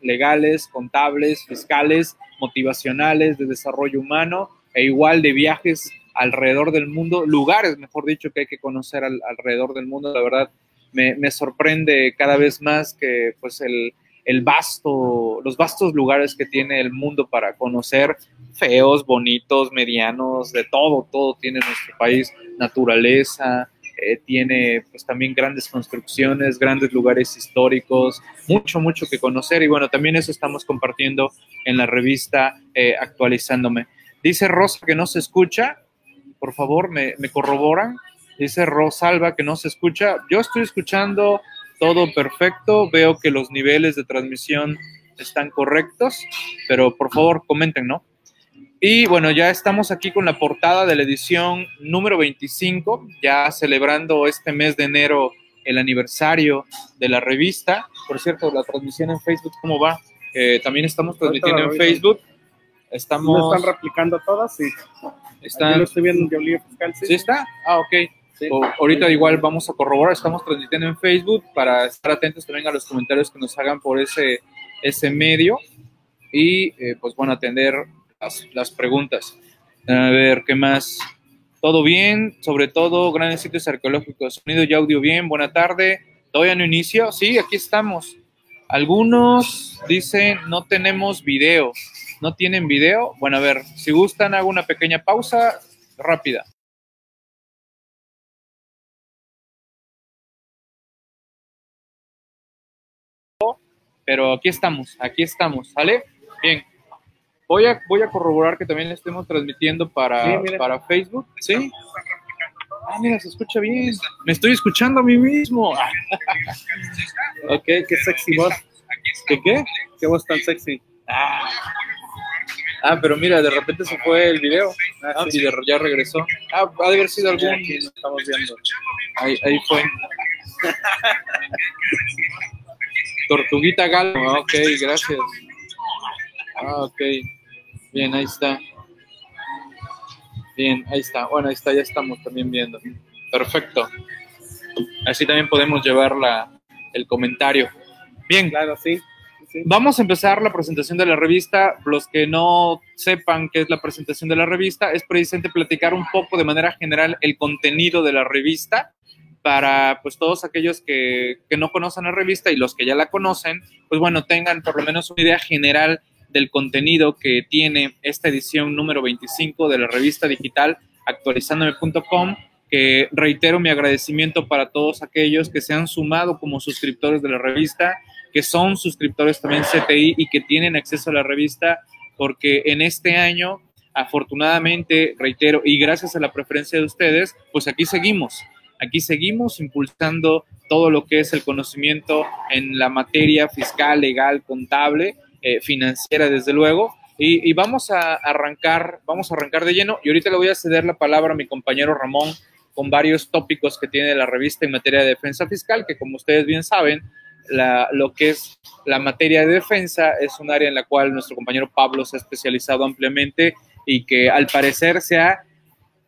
legales, contables, fiscales, motivacionales, de desarrollo humano e igual de viajes alrededor del mundo, lugares, mejor dicho, que hay que conocer alrededor del mundo. La verdad, me, me, sorprende cada vez más que pues el, el vasto, los vastos lugares que tiene el mundo para conocer, feos, bonitos, medianos, de todo, todo tiene nuestro país, naturaleza, eh, tiene pues también grandes construcciones, grandes lugares históricos, mucho, mucho que conocer y bueno, también eso estamos compartiendo en la revista eh, actualizándome. Dice Rosa que no se escucha, por favor, me, corroboran. Dice Rosalba que no se escucha. Yo estoy escuchando todo perfecto, veo que los niveles de transmisión están correctos, pero por favor comenten, ¿no? Y bueno, ya estamos aquí con la portada de la edición número 25, ya celebrando este mes de enero el aniversario de la revista. Por cierto, la transmisión en Facebook, ¿cómo va? Eh, también estamos transmitiendo en Facebook. Estamos... están replicando todas? Sí. Están... lo estoy viendo en Fiscal. ¿Sí? ¿Sí está? Ah, ok. O, ahorita igual vamos a corroborar, estamos transmitiendo en Facebook para estar atentos también a los comentarios que nos hagan por ese, ese medio y eh, pues bueno, atender las, preguntas. A ver, ¿qué más? Todo bien, sobre todo grandes sitios arqueológicos. Sonido y audio bien, buena tarde. ¿Todavía no inicio? Sí, aquí estamos. Algunos dicen no tenemos video. ¿No tienen video? Bueno, a ver, si gustan, hago una pequeña pausa rápida. Pero aquí estamos, aquí estamos, ¿sale? Bien. Voy a, voy a corroborar que también estemos transmitiendo para, para Facebook. ¿Sí? Ah, mira, se escucha bien. Me estoy escuchando a mí mismo. ok, qué sexy voz. ¿Qué qué? Qué voz tan sexy. Ah. ah pero mira, de repente se fue el video. Ah, y ya regresó. Ah, ha de haber sido algún. estamos viendo. Ahí, ahí fue. Tortuguita Galo. Ah, ok, gracias. Ah, ok. Bien, ahí está. Bien, ahí está. Bueno, ahí está, ya estamos también viendo. Perfecto. Así también podemos llevar la, el comentario. Bien. Claro, sí. Vamos a empezar la presentación de la revista. Los que no sepan qué es la presentación de la revista, es precisamente platicar un poco de manera general el contenido de la revista para pues todos aquellos que, que no conocen la revista y los que ya la conocen, pues bueno, tengan por lo menos una idea general del contenido que tiene esta edición número 25 de la revista digital actualizándome.com, que reitero mi agradecimiento para todos aquellos que se han sumado como suscriptores de la revista, que son suscriptores también CTI y que tienen acceso a la revista, porque en este año, afortunadamente, reitero, y gracias a la preferencia de ustedes, pues aquí seguimos. Aquí seguimos impulsando todo lo que es el conocimiento en la materia fiscal, legal, contable eh, financiera, desde luego. Y, vamos a arrancar, vamos a arrancar de lleno. Y ahorita le voy a ceder la palabra a mi compañero Ramón con varios tópicos que tiene la revista en materia de defensa fiscal, que como ustedes bien saben, lo que es la materia de defensa es un área en la cual nuestro compañero Pablo se ha especializado ampliamente y que al parecer se ha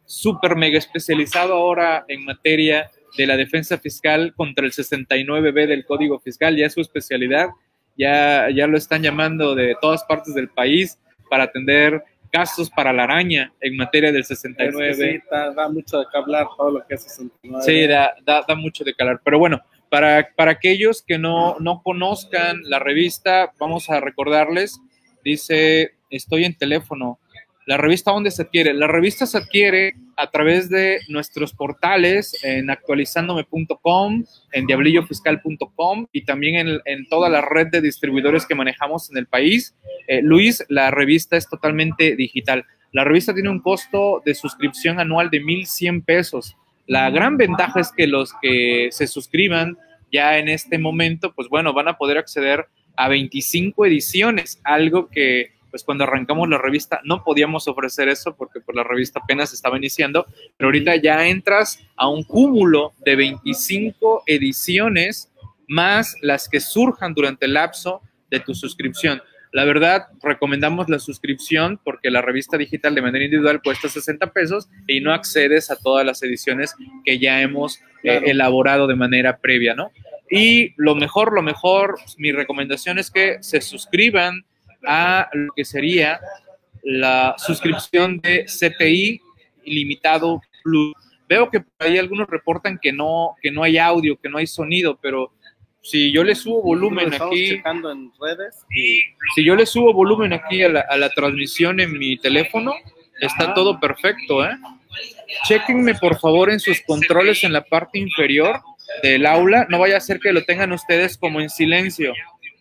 súper mega especializado ahora en materia de la defensa fiscal contra el 69B del Código Fiscal, ya es su especialidad ya, ya lo están llamando de todas partes del país para atender casos para la araña en materia del 69. sí, da, mucho de que hablar todo lo que es 69. Sí, da, da, da mucho de que hablar. Pero bueno, para, para aquellos que no, no conozcan la revista, vamos a recordarles, dice, estoy en teléfono, la revista, ¿dónde se adquiere? La revista se adquiere a través de nuestros portales en actualizándome.com, en diablillofiscal.com y también en, toda la red de distribuidores que manejamos en el país. Eh, Luis, la revista es totalmente digital. La revista tiene un costo de suscripción anual de 1.100 pesos. La gran ventaja es que los que se suscriban ya en este momento, pues bueno, van a poder acceder a 25 ediciones, algo que pues cuando arrancamos la revista no podíamos ofrecer eso porque pues la revista apenas estaba iniciando, pero ahorita ya entras a un cúmulo de 25 ediciones más las que surjan durante el lapso de tu suscripción. La verdad, recomendamos la suscripción porque la revista digital de manera individual cuesta 60 pesos y no accedes a todas las ediciones que ya hemos eh, elaborado de manera previa, ¿no? Y lo mejor, lo mejor, mi recomendación es que se suscriban a lo que sería la suscripción de CTI ilimitado Plus. Veo que por ahí algunos reportan que no, que no hay audio, que no hay sonido, pero si yo le subo volumen aquí, en redes si yo le subo volumen aquí a la, a la transmisión en mi teléfono, está todo perfecto, ¿eh? Chequenme por favor en sus controles en la parte inferior del aula. No vaya a ser que lo tengan ustedes como en silencio.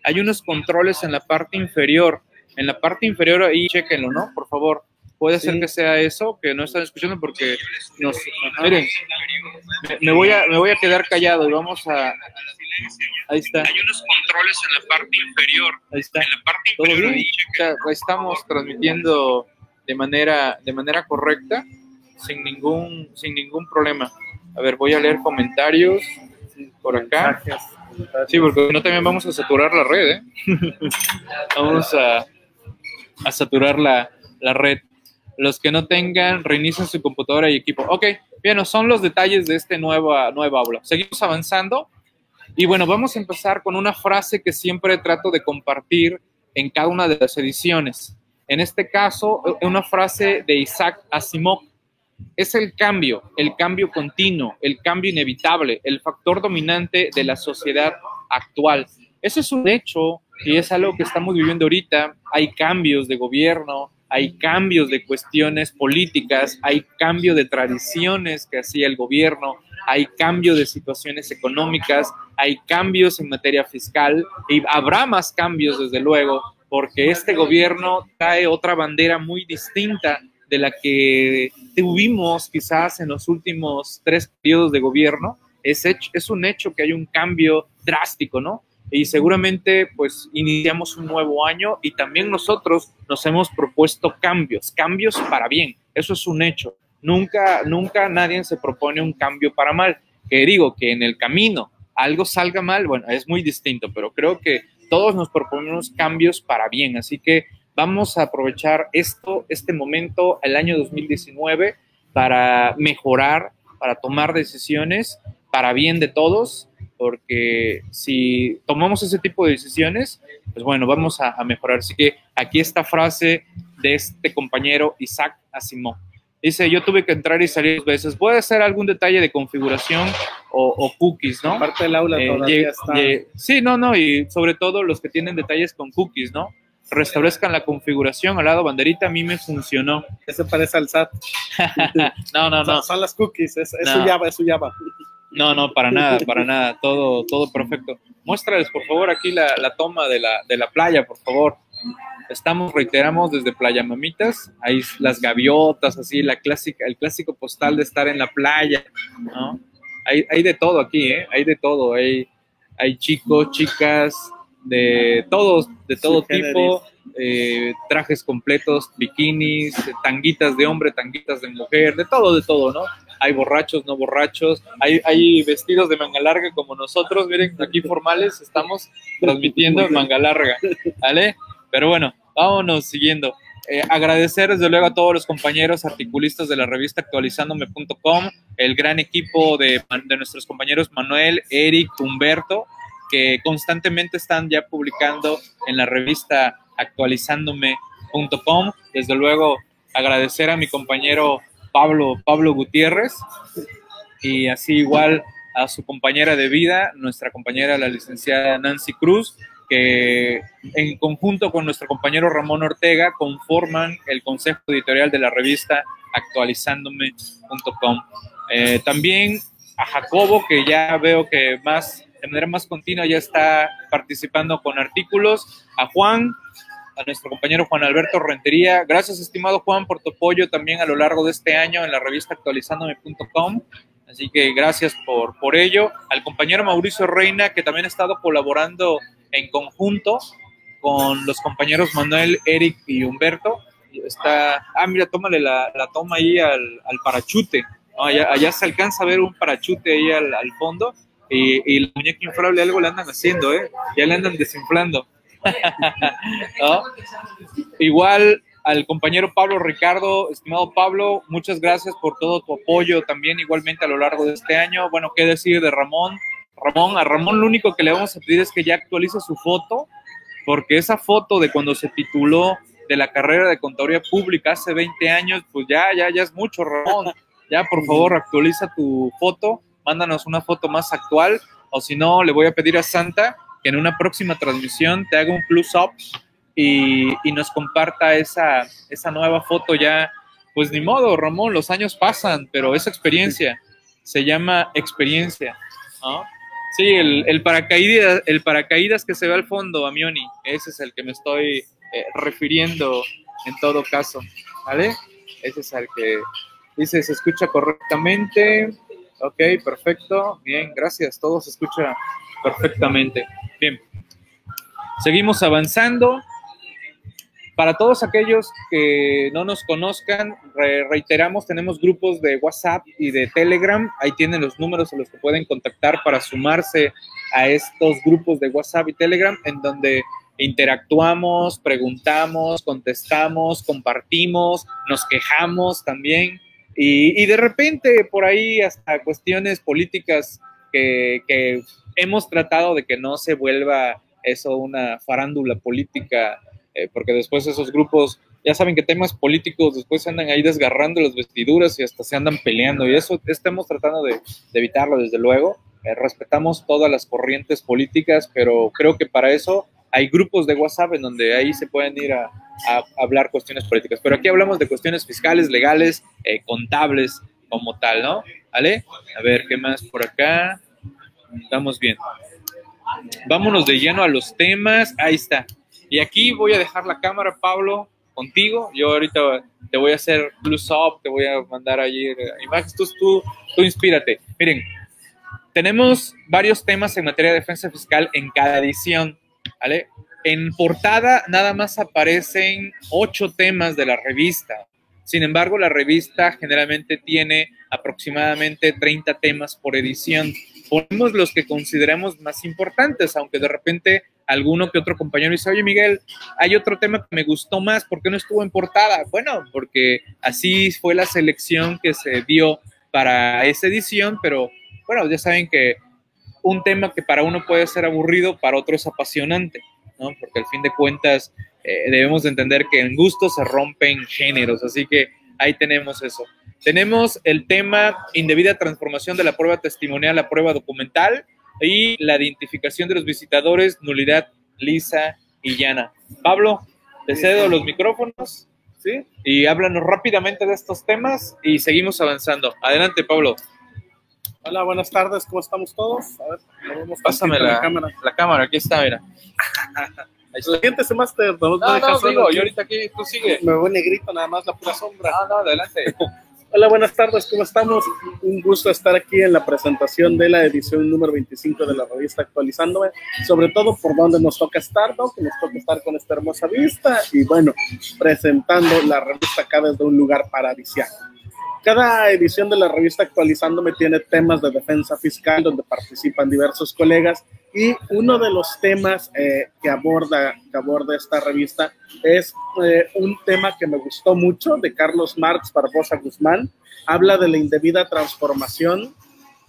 Hay unos controles en la parte inferior. En la parte inferior ahí, chequenlo, ¿no? Por favor. Puede ser que sea eso, que no están escuchando porque nos... Miren, me, voy a, me voy a quedar callado y vamos a... Ahí está. Hay unos controles en la parte inferior. Ahí está. ¿Todo bien? O sea, estamos transmitiendo de manera, de manera correcta, sin ningún, sin ningún problema. A ver, voy a leer comentarios por acá. mensajes. Sí, porque no también vamos a saturar la red, ¿eh? vamos a, a saturar la, la red. Los que no tengan, reinicien su computadora y equipo. Ok, bien, son los detalles de este nueva, nueva aula. Seguimos avanzando. Y bueno, vamos a empezar con una frase que siempre trato de compartir en cada una de las ediciones. En este caso, una frase de Isaac Asimov. Es el cambio, el cambio continuo, el cambio inevitable, el factor dominante de la sociedad actual. Eso es un hecho y es algo que estamos viviendo ahorita. Hay cambios de gobierno, hay cambios de cuestiones políticas, hay cambio de tradiciones que hacía el gobierno, hay cambio de situaciones económicas, hay cambios en materia fiscal y habrá más cambios desde luego, porque este gobierno trae otra bandera muy distinta de la que tuvimos quizás en los últimos tres periodos de gobierno. Es, es un hecho que hay un cambio drástico, ¿no? Y seguramente pues iniciamos un nuevo año y también nosotros nos hemos propuesto cambios, cambios para bien. Eso es un hecho. Nunca, nunca nadie se propone un cambio para mal. Que digo que en el camino algo salga mal, bueno, es muy distinto, pero creo que todos nos proponemos cambios para bien. Así que vamos a aprovechar esto, este momento, el año 2019, para mejorar, para tomar decisiones para bien de todos, porque si tomamos ese tipo de decisiones, pues bueno, vamos a, a mejorar. Así que aquí esta frase de este compañero Isaac Asimov. Dice, yo tuve que entrar y salir dos veces. Puede ser algún detalle de configuración o, o cookies, ¿no? Aparte del aula Eh, todavía está. sí, no, no, y sobre todo los que tienen detalles con cookies, ¿no? Restablezcan la configuración al lado banderita, a mí me funcionó. Ese parece al SAT. No, no, no, Son, son las cookies, es, es No. su Java, es su Java. no, no, para nada, para nada, todo, todo perfecto. Muéstrales, por favor, aquí la, la toma de la, de la playa, por favor. Estamos, reiteramos, desde Playa Mamitas, ahí las gaviotas, así, la clásica, el clásico postal de estar en la playa, ¿no? Hay, hay de todo aquí, ¿eh? Hay de todo, hay, hay chicos, chicas, de todos, de todo tipo, eh, trajes completos, bikinis, tanguitas de hombre, tanguitas de mujer, de todo, de todo, ¿no? Hay borrachos, no borrachos, hay, hay vestidos de manga larga como nosotros, miren, aquí formales estamos transmitiendo en manga larga, ¿vale? Pero bueno, vámonos siguiendo. Eh, agradecer desde luego a todos los compañeros articulistas de la revista actualizándome.com, el gran equipo de, de nuestros compañeros Manuel, Eric, Humberto, que constantemente están ya publicando en la revista actualizándome.com. Desde luego, agradecer a mi compañero Pablo, Pablo Gutiérrez y así igual a su compañera de vida, nuestra compañera la licenciada Nancy Cruz, que en conjunto con nuestro compañero Ramón Ortega conforman el consejo editorial de la revista actualizándome.com. Eh, también a Jacobo, que ya veo que más de manera más continua ya está participando con artículos, a Juan, a nuestro compañero Juan Alberto Rentería. Gracias, estimado Juan, por tu apoyo también a lo largo de este año en la revista actualizándome.com. Así que gracias por, por ello. Al compañero Mauricio Reina, que también ha estado colaborando en conjunto con los compañeros Manuel, Eric y Humberto. Está, ah, mira, tómale la, la toma ahí al, al parachute. ¿no? Allá, allá se alcanza a ver un parachute ahí al, al fondo. Y, y la muñeca inflable algo le andan haciendo, ¿eh? Ya le andan desinflando. ¿No? Igual al compañero Pablo Ricardo, estimado Pablo, muchas gracias por todo tu apoyo también igualmente a lo largo de este año. Bueno, qué decir de Ramón. Ramón, a Ramón lo único que le vamos a pedir es que ya actualice su foto, porque esa foto de cuando se tituló de la carrera de contaduría pública hace 20 años, pues ya, ya, ya es mucho, Ramón. Ya, por favor, actualiza tu foto, mándanos una foto más actual, o si no, le voy a pedir a Santa que en una próxima transmisión te haga un plus-up y, y, nos comparta esa, esa nueva foto ya. Pues ni modo, Ramón, los años pasan, pero esa experiencia se llama experiencia. ¿no? Sí, el, el, paracaídas, el paracaídas que se ve al fondo, Amioni, ese es el que me estoy eh, refiriendo en todo caso, ¿vale? Ese es el que dice, se escucha correctamente. Ok, perfecto. Bien, gracias. Todo se escucha perfectamente. Bien. Seguimos avanzando. Para todos aquellos que no nos conozcan, re reiteramos, tenemos grupos de WhatsApp y de Telegram. Ahí tienen los números a los que pueden contactar para sumarse a estos grupos de WhatsApp y Telegram, en donde interactuamos, preguntamos, contestamos, compartimos, nos quejamos también. Y, y de repente por ahí hasta cuestiones políticas que, que hemos tratado de que no se vuelva eso una farándula política eh, porque después esos grupos, ya saben que temas políticos después se andan ahí desgarrando las vestiduras y hasta se andan peleando y eso estamos tratando de, de evitarlo desde luego. Eh, respetamos todas las corrientes políticas, pero creo que para eso hay grupos de WhatsApp en donde ahí se pueden ir a, a hablar cuestiones políticas. Pero aquí hablamos de cuestiones fiscales, legales, eh, contables como tal, ¿no? ¿Vale? A ver, ¿qué más por acá? Estamos bien. Vámonos de lleno a los temas. Ahí está. Y aquí voy a dejar la cámara, Pablo, contigo. Yo ahorita te voy a hacer plus up, te voy a mandar allí imágenes. Tú, tú, tú inspírate. Miren, tenemos varios temas en materia de defensa fiscal en cada edición, En portada nada más aparecen ocho temas de la revista. Sin embargo, la revista generalmente tiene aproximadamente 30 temas por edición. Ponemos los que consideramos más importantes, aunque de repente alguno que otro compañero dice, oye Miguel, hay otro tema que me gustó más, ¿por qué no estuvo en portada? Bueno, porque así fue la selección que se dio para esa edición, pero bueno, ya saben que un tema que para uno puede ser aburrido, para otro es apasionante, ¿no? Porque al fin de cuentas eh, debemos de entender que en gusto se rompen géneros, así que ahí tenemos eso. Tenemos el tema indebida transformación de la prueba testimonial a prueba documental y la identificación de los visitadores, nulidad lisa y llana. Pablo, te cedo los micrófonos. ¿Sí? Y háblanos rápidamente de estos temas y seguimos avanzando. Adelante, Pablo. Hola, buenas tardes, ¿cómo estamos todos? A ver, vamos Pásame la, la, cámara. La cámara, aquí está, mira. Siéntese, Master. No, no, no digo, yo ahorita aquí, tú sigue. Me voy negrito, nada más la pura sombra. No, no, adelante. Hola, buenas tardes, ¿cómo estamos? Un gusto estar aquí en la presentación de la edición número 25 de la revista Actualizándome, sobre todo por donde nos toca estar, ¿no? Que nos toca estar con esta hermosa vista y bueno, presentando la revista acá desde un lugar paradisiaco. Cada edición de la revista Actualizándome tiene temas de defensa fiscal donde participan diversos colegas y uno de los temas eh, que, aborda, que aborda esta revista es eh, un tema que me gustó mucho de Carlos Marx Barbosa Guzmán. Habla de la indebida transformación,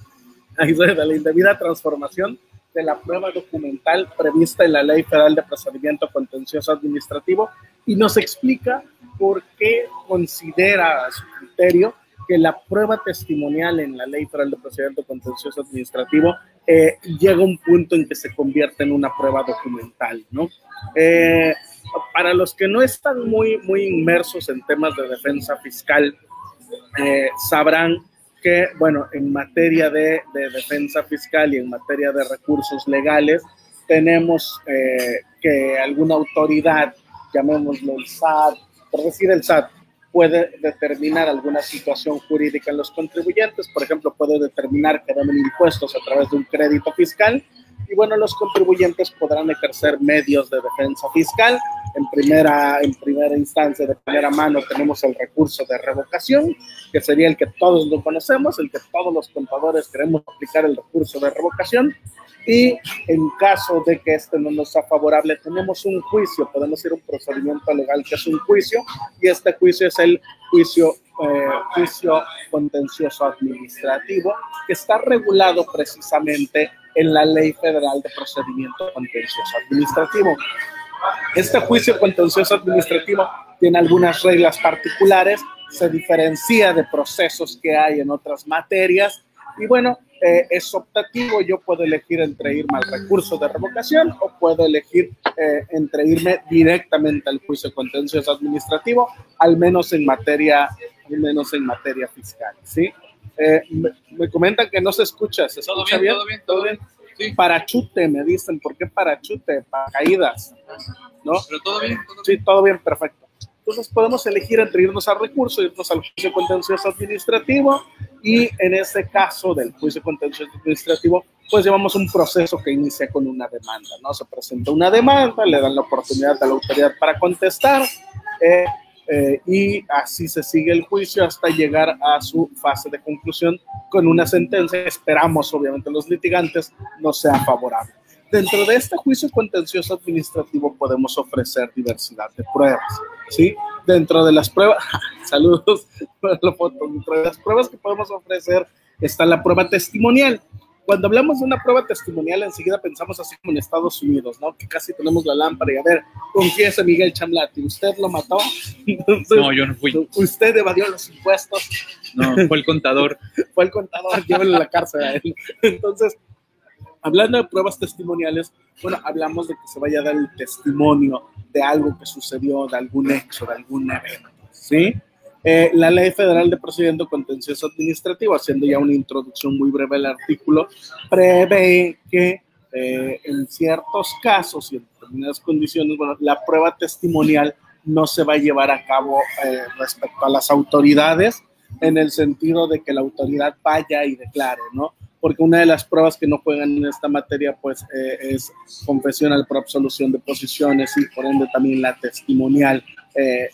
de la indebida transformación de la prueba documental prevista en la Ley Federal de Procedimiento Contencioso Administrativo y nos explica por qué considera a su criterio que la prueba testimonial en la Ley Federal de Procedimiento Contencioso Administrativo eh, llega a un punto en que se convierte en una prueba documental, ¿no? Eh, para los que no están muy, muy inmersos en temas de defensa fiscal, eh, sabrán que, bueno, en materia de, de, defensa fiscal y en materia de recursos legales, tenemos que alguna autoridad, llamémoslo el SAT, por decir el SAT, puede determinar alguna situación jurídica en los contribuyentes, por ejemplo, puede determinar que deben impuestos a través de un crédito fiscal y bueno, los contribuyentes podrán ejercer medios de defensa fiscal. En primera, en primera instancia, de primera mano, tenemos el recurso de revocación, que sería el que todos lo conocemos, el que todos los contadores queremos aplicar el recurso de revocación. Y en caso de que este no nos sea favorable, tenemos un juicio, podemos ir a un procedimiento legal que es un juicio, y este juicio es el juicio, eh, juicio contencioso administrativo, que está regulado precisamente en la Ley Federal de Procedimiento Contencioso Administrativo. Este juicio contencioso administrativo tiene algunas reglas particulares, se diferencia de procesos que hay en otras materias y bueno, eh, es optativo, yo puedo elegir entre irme al recurso de revocación o puedo elegir eh, entre irme directamente al juicio contencioso administrativo, al menos en materia, al menos en materia fiscal, ¿sí? Eh, me, comentan que no se escucha, ¿se escucha bien, Todo bien, todo bien. Sí. Parachute, me dicen, ¿por qué parachute? Paracaídas, ¿no? Pero todo bien, todo Sí, todo bien, perfecto. Entonces podemos elegir entre irnos al recurso, irnos al juicio contencioso administrativo y en este caso del juicio contencioso administrativo, pues llevamos un proceso que inicia con una demanda, ¿no? Se presenta una demanda, le dan la oportunidad a la autoridad para contestar eh, eh, y así se sigue el juicio hasta llegar a su fase de conclusión con una sentencia. Esperamos, obviamente, los litigantes no sea favorable. Dentro de este juicio contencioso administrativo podemos ofrecer diversidad de pruebas, ¿sí? Dentro de las pruebas, saludos dentro de las pruebas que podemos ofrecer está la prueba testimonial. Cuando hablamos de una prueba testimonial, enseguida pensamos así como en Estados Unidos, ¿no? Que casi tenemos la lámpara y a ver, confiese Miguel Chamlati, ¿usted lo mató? Entonces, No, yo no fui. ¿Usted evadió los impuestos? No, fue el contador. fue el contador, llévenlo a la cárcel a él. Entonces, hablando de pruebas testimoniales, bueno, hablamos de que se vaya a dar el testimonio de algo que sucedió, de algún hecho, de algún evento, ¿sí? Eh, la Ley Federal de Procedimiento Contencioso Administrativo, haciendo ya una introducción muy breve al artículo, prevé que eh, en ciertos casos y en determinadas condiciones, bueno, la prueba testimonial no se va a llevar a cabo eh, respecto a las autoridades, en el sentido de que la autoridad vaya y declare, ¿no? Porque una de las pruebas que no juegan en esta materia, pues, eh, es confesión al por absolución de posiciones y por ende también la testimonial, eh,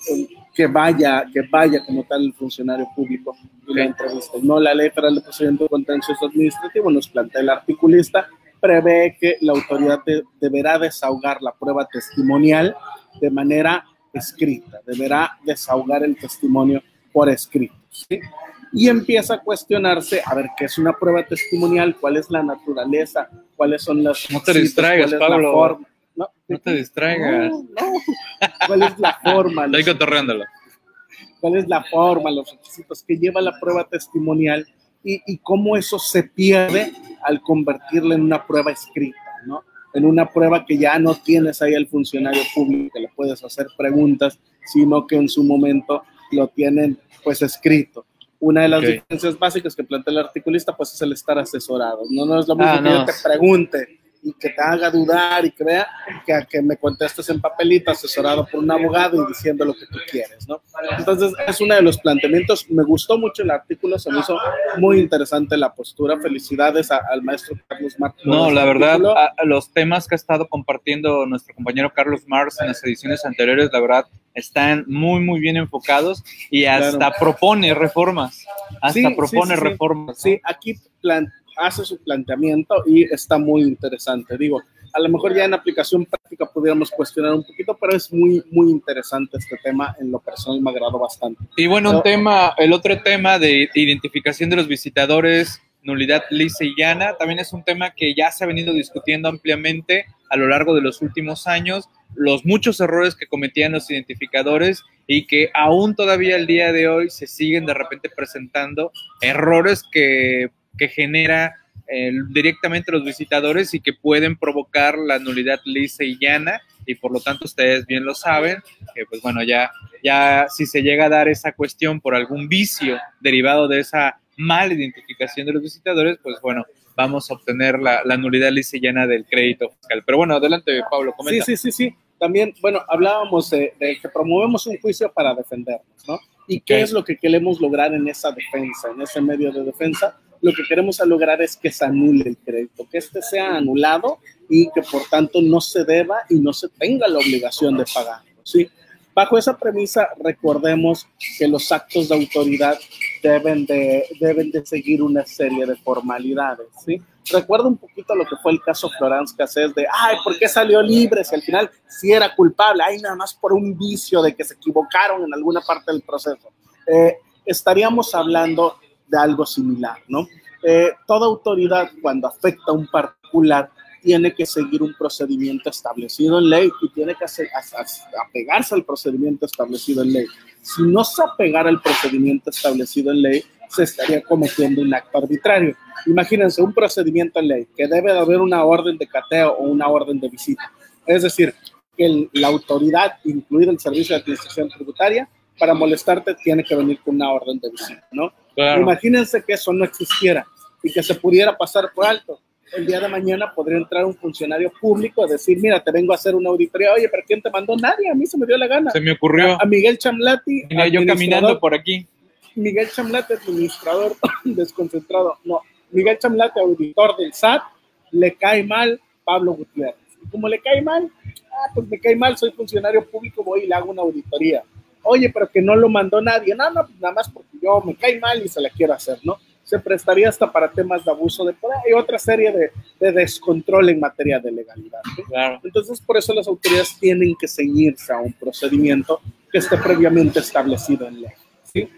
que vaya, que vaya como tal el funcionario público y la entrevista. No la ley federal de procedimiento contencioso administrativo, nos plantea el articulista, prevé que la autoridad de- deberá desahogar la prueba testimonial de manera escrita, deberá desahogar el testimonio por escrito. ¿sí? Y empieza a cuestionarse, a ver, ¿qué es una prueba testimonial? ¿Cuál es la naturaleza? ¿Cuáles son las... No te citas? distraigas, ¿Cuál es la Pablo. No, No te distraigas. no, no. ¿Cuál es la forma? Estoy cotorreándolo. cuál es la forma, los requisitos que lleva la prueba testimonial y, y cómo eso se pierde al convertirla en una prueba escrita, ¿no? En una prueba que ya no tienes ahí al funcionario público, que le puedes hacer preguntas, sino que en su momento lo tienen pues escrito. Una de las diferencias básicas que plantea el articulista pues es el estar asesorado. No, no es lo mismo Ah, que yo no. te pregunte y que te haga dudar y vea que a que me contestes en papelito asesorado por un abogado y diciendo lo que tú quieres, ¿no? Entonces es uno de los planteamientos. Me gustó mucho el artículo, se me hizo muy interesante la postura. Felicidades a- al maestro Carlos Martínez. No, la verdad, a- los temas que ha estado compartiendo nuestro compañero Carlos Mars en las ediciones anteriores, la verdad, están muy, muy bien enfocados y hasta Claro. propone reformas. Hasta Sí, propone sí, sí. reformas. ¿no? Sí, aquí plan- hace su planteamiento y está muy interesante. Digo, a lo mejor ya en aplicación práctica pudiéramos cuestionar un poquito, pero es muy, muy interesante este tema. En lo personal me agradó bastante. Y bueno, No. un tema, el otro tema de identificación de los visitadores, nulidad lisa y llana, también es un tema que ya se ha venido discutiendo ampliamente a lo largo de los últimos años, los muchos errores que cometían los identificadores y que aún todavía el día de hoy se siguen de repente presentando errores que, que genera eh, directamente los visitadores y que pueden provocar la nulidad lisa y llana y por lo tanto ustedes bien lo saben, que pues bueno, ya ya si se llega a dar esa cuestión por algún vicio derivado de esa mala identificación de los visitadores, pues bueno, vamos a obtener la, la nulidad lisa y llena del crédito fiscal. Pero bueno, adelante, Pablo, comenta. Sí, sí, sí, sí. También, bueno, hablábamos de, de que promovemos un juicio para defendernos, ¿no? ¿Y qué es lo que queremos lograr en esa defensa, en ese medio de defensa? Lo que queremos lograr es que se anule el crédito, que este sea anulado y que por tanto no se deba y no se tenga la obligación de pagarlo, ¿sí? Bajo esa premisa, recordemos que los actos de autoridad deben de, deben de seguir una serie de formalidades, ¿sí? Recuerdo un poquito lo que fue el caso Florence Cassés de, ay, ¿por qué salió libre si al final sí era culpable? Ay, nada más por un vicio de que se equivocaron en alguna parte del proceso. Eh, estaríamos hablando de algo similar, ¿no? Eh, toda autoridad cuando afecta a un particular tiene que seguir un procedimiento establecido en ley y tiene que hacer, apegarse al procedimiento establecido en ley. Si no se apegara al procedimiento establecido en ley, se estaría cometiendo un acto arbitrario. Imagínense un procedimiento en ley que debe de haber una orden de cateo o una orden de visita. Es decir, que la autoridad, incluida el Servicio de Administración Tributaria, para molestarte tiene que venir con una orden de visita, ¿no? Imagínense que eso no existiera y que se pudiera pasar por alto. El día de mañana podría entrar un funcionario público a decir, mira, te vengo a hacer una auditoría. Oye, ¿pero quién te mandó? Nadie, a mí se me dio la gana. Se me ocurrió. A, Miguel Chamlati. Mira, yo caminando por aquí. Miguel Chamlati, administrador desconcentrado. No, Miguel Chamlati, auditor del SAT, le cae mal Pablo Gutiérrez. Y como le cae mal, ah, pues me cae mal, soy funcionario público, voy y le hago una auditoría. Oye, pero que no lo mandó nadie. No, no, pues nada más porque yo me cae mal y se la quiero hacer, ¿no? Se prestaría hasta para temas de abuso de poder y otra serie de, de descontrol en materia de legalidad. Claro. Entonces, por eso las autoridades tienen que ceñirse a un procedimiento que esté previamente establecido en ley. ¿sí?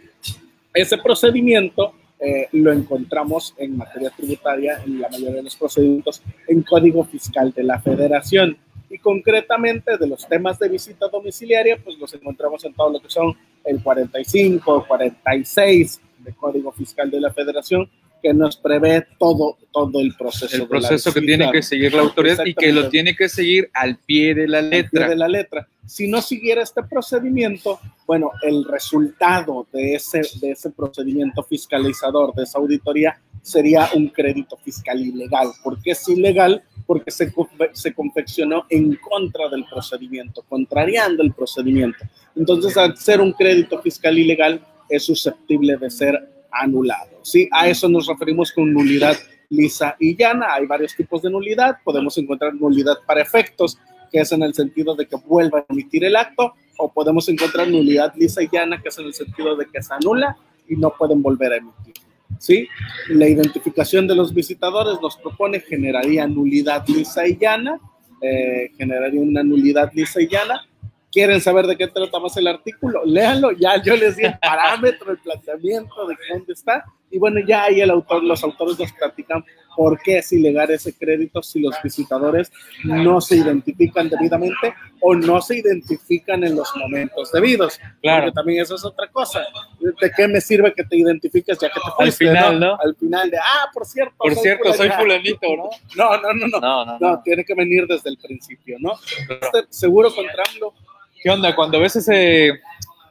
Ese procedimiento eh, lo encontramos en materia tributaria en la mayoría de los procedimientos en Código Fiscal de la Federación. Y concretamente de los temas de visita domiciliaria, pues los encontramos en todo lo que son el 45, 46 de Código Fiscal de la Federación, que nos prevé todo, todo el proceso. El proceso que tiene que seguir la autoridad y que lo tiene que seguir al pie de la letra. de la letra. Si no siguiera este procedimiento, bueno, el resultado de ese, de ese procedimiento fiscalizador, de esa auditoría, sería un crédito fiscal ilegal. ¿Por qué es ilegal? Porque se, se confeccionó en contra del procedimiento, contrariando el procedimiento. Entonces, al ser un crédito fiscal ilegal, es susceptible de ser anulado. ¿sí? A eso nos referimos con nulidad lisa y llana. Hay varios tipos de nulidad. Podemos encontrar nulidad para efectos, que es en el sentido de que vuelva a emitir el acto, o podemos encontrar nulidad lisa y llana, que es en el sentido de que se anula y no pueden volver a emitir. ¿Sí? La identificación de los visitadores nos propone generaría nulidad lisa y llana, eh, generaría una nulidad lisa y llana, quieren saber de qué trata más el artículo, léanlo, ya yo les di el parámetro, el planteamiento de dónde está, y bueno, ya ahí el autor, los autores nos platican por qué es ilegal ese crédito si los visitadores no se identifican debidamente o no se identifican en los momentos debidos. Claro. Porque también eso es otra cosa. ¿De qué me sirve que te identifiques ya que te fuiste? Al final, ¿no? Al final de, ah, por cierto. Por cierto, soy fulanito, ¿no? No, no, no, no. No, no, no. tiene que venir desde el principio, ¿no? Este seguro contra AMLO ¿Qué onda? Cuando ves ese,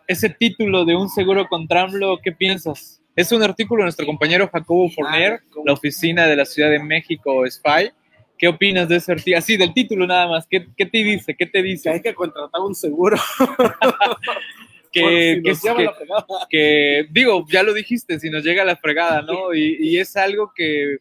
ese título de un seguro contra AMLO, ¿qué piensas? Es un artículo de nuestro compañero Jacobo Forner, la oficina de la Ciudad de México, SPY. ¿Qué opinas de ese artículo? Así, del título nada más. ¿Qué, ¿Qué, te dice? ¿Qué te dice? Que hay que contratar un seguro. que, que, digo, ya lo dijiste, si nos llega la fregada, ¿no? Y, y es algo que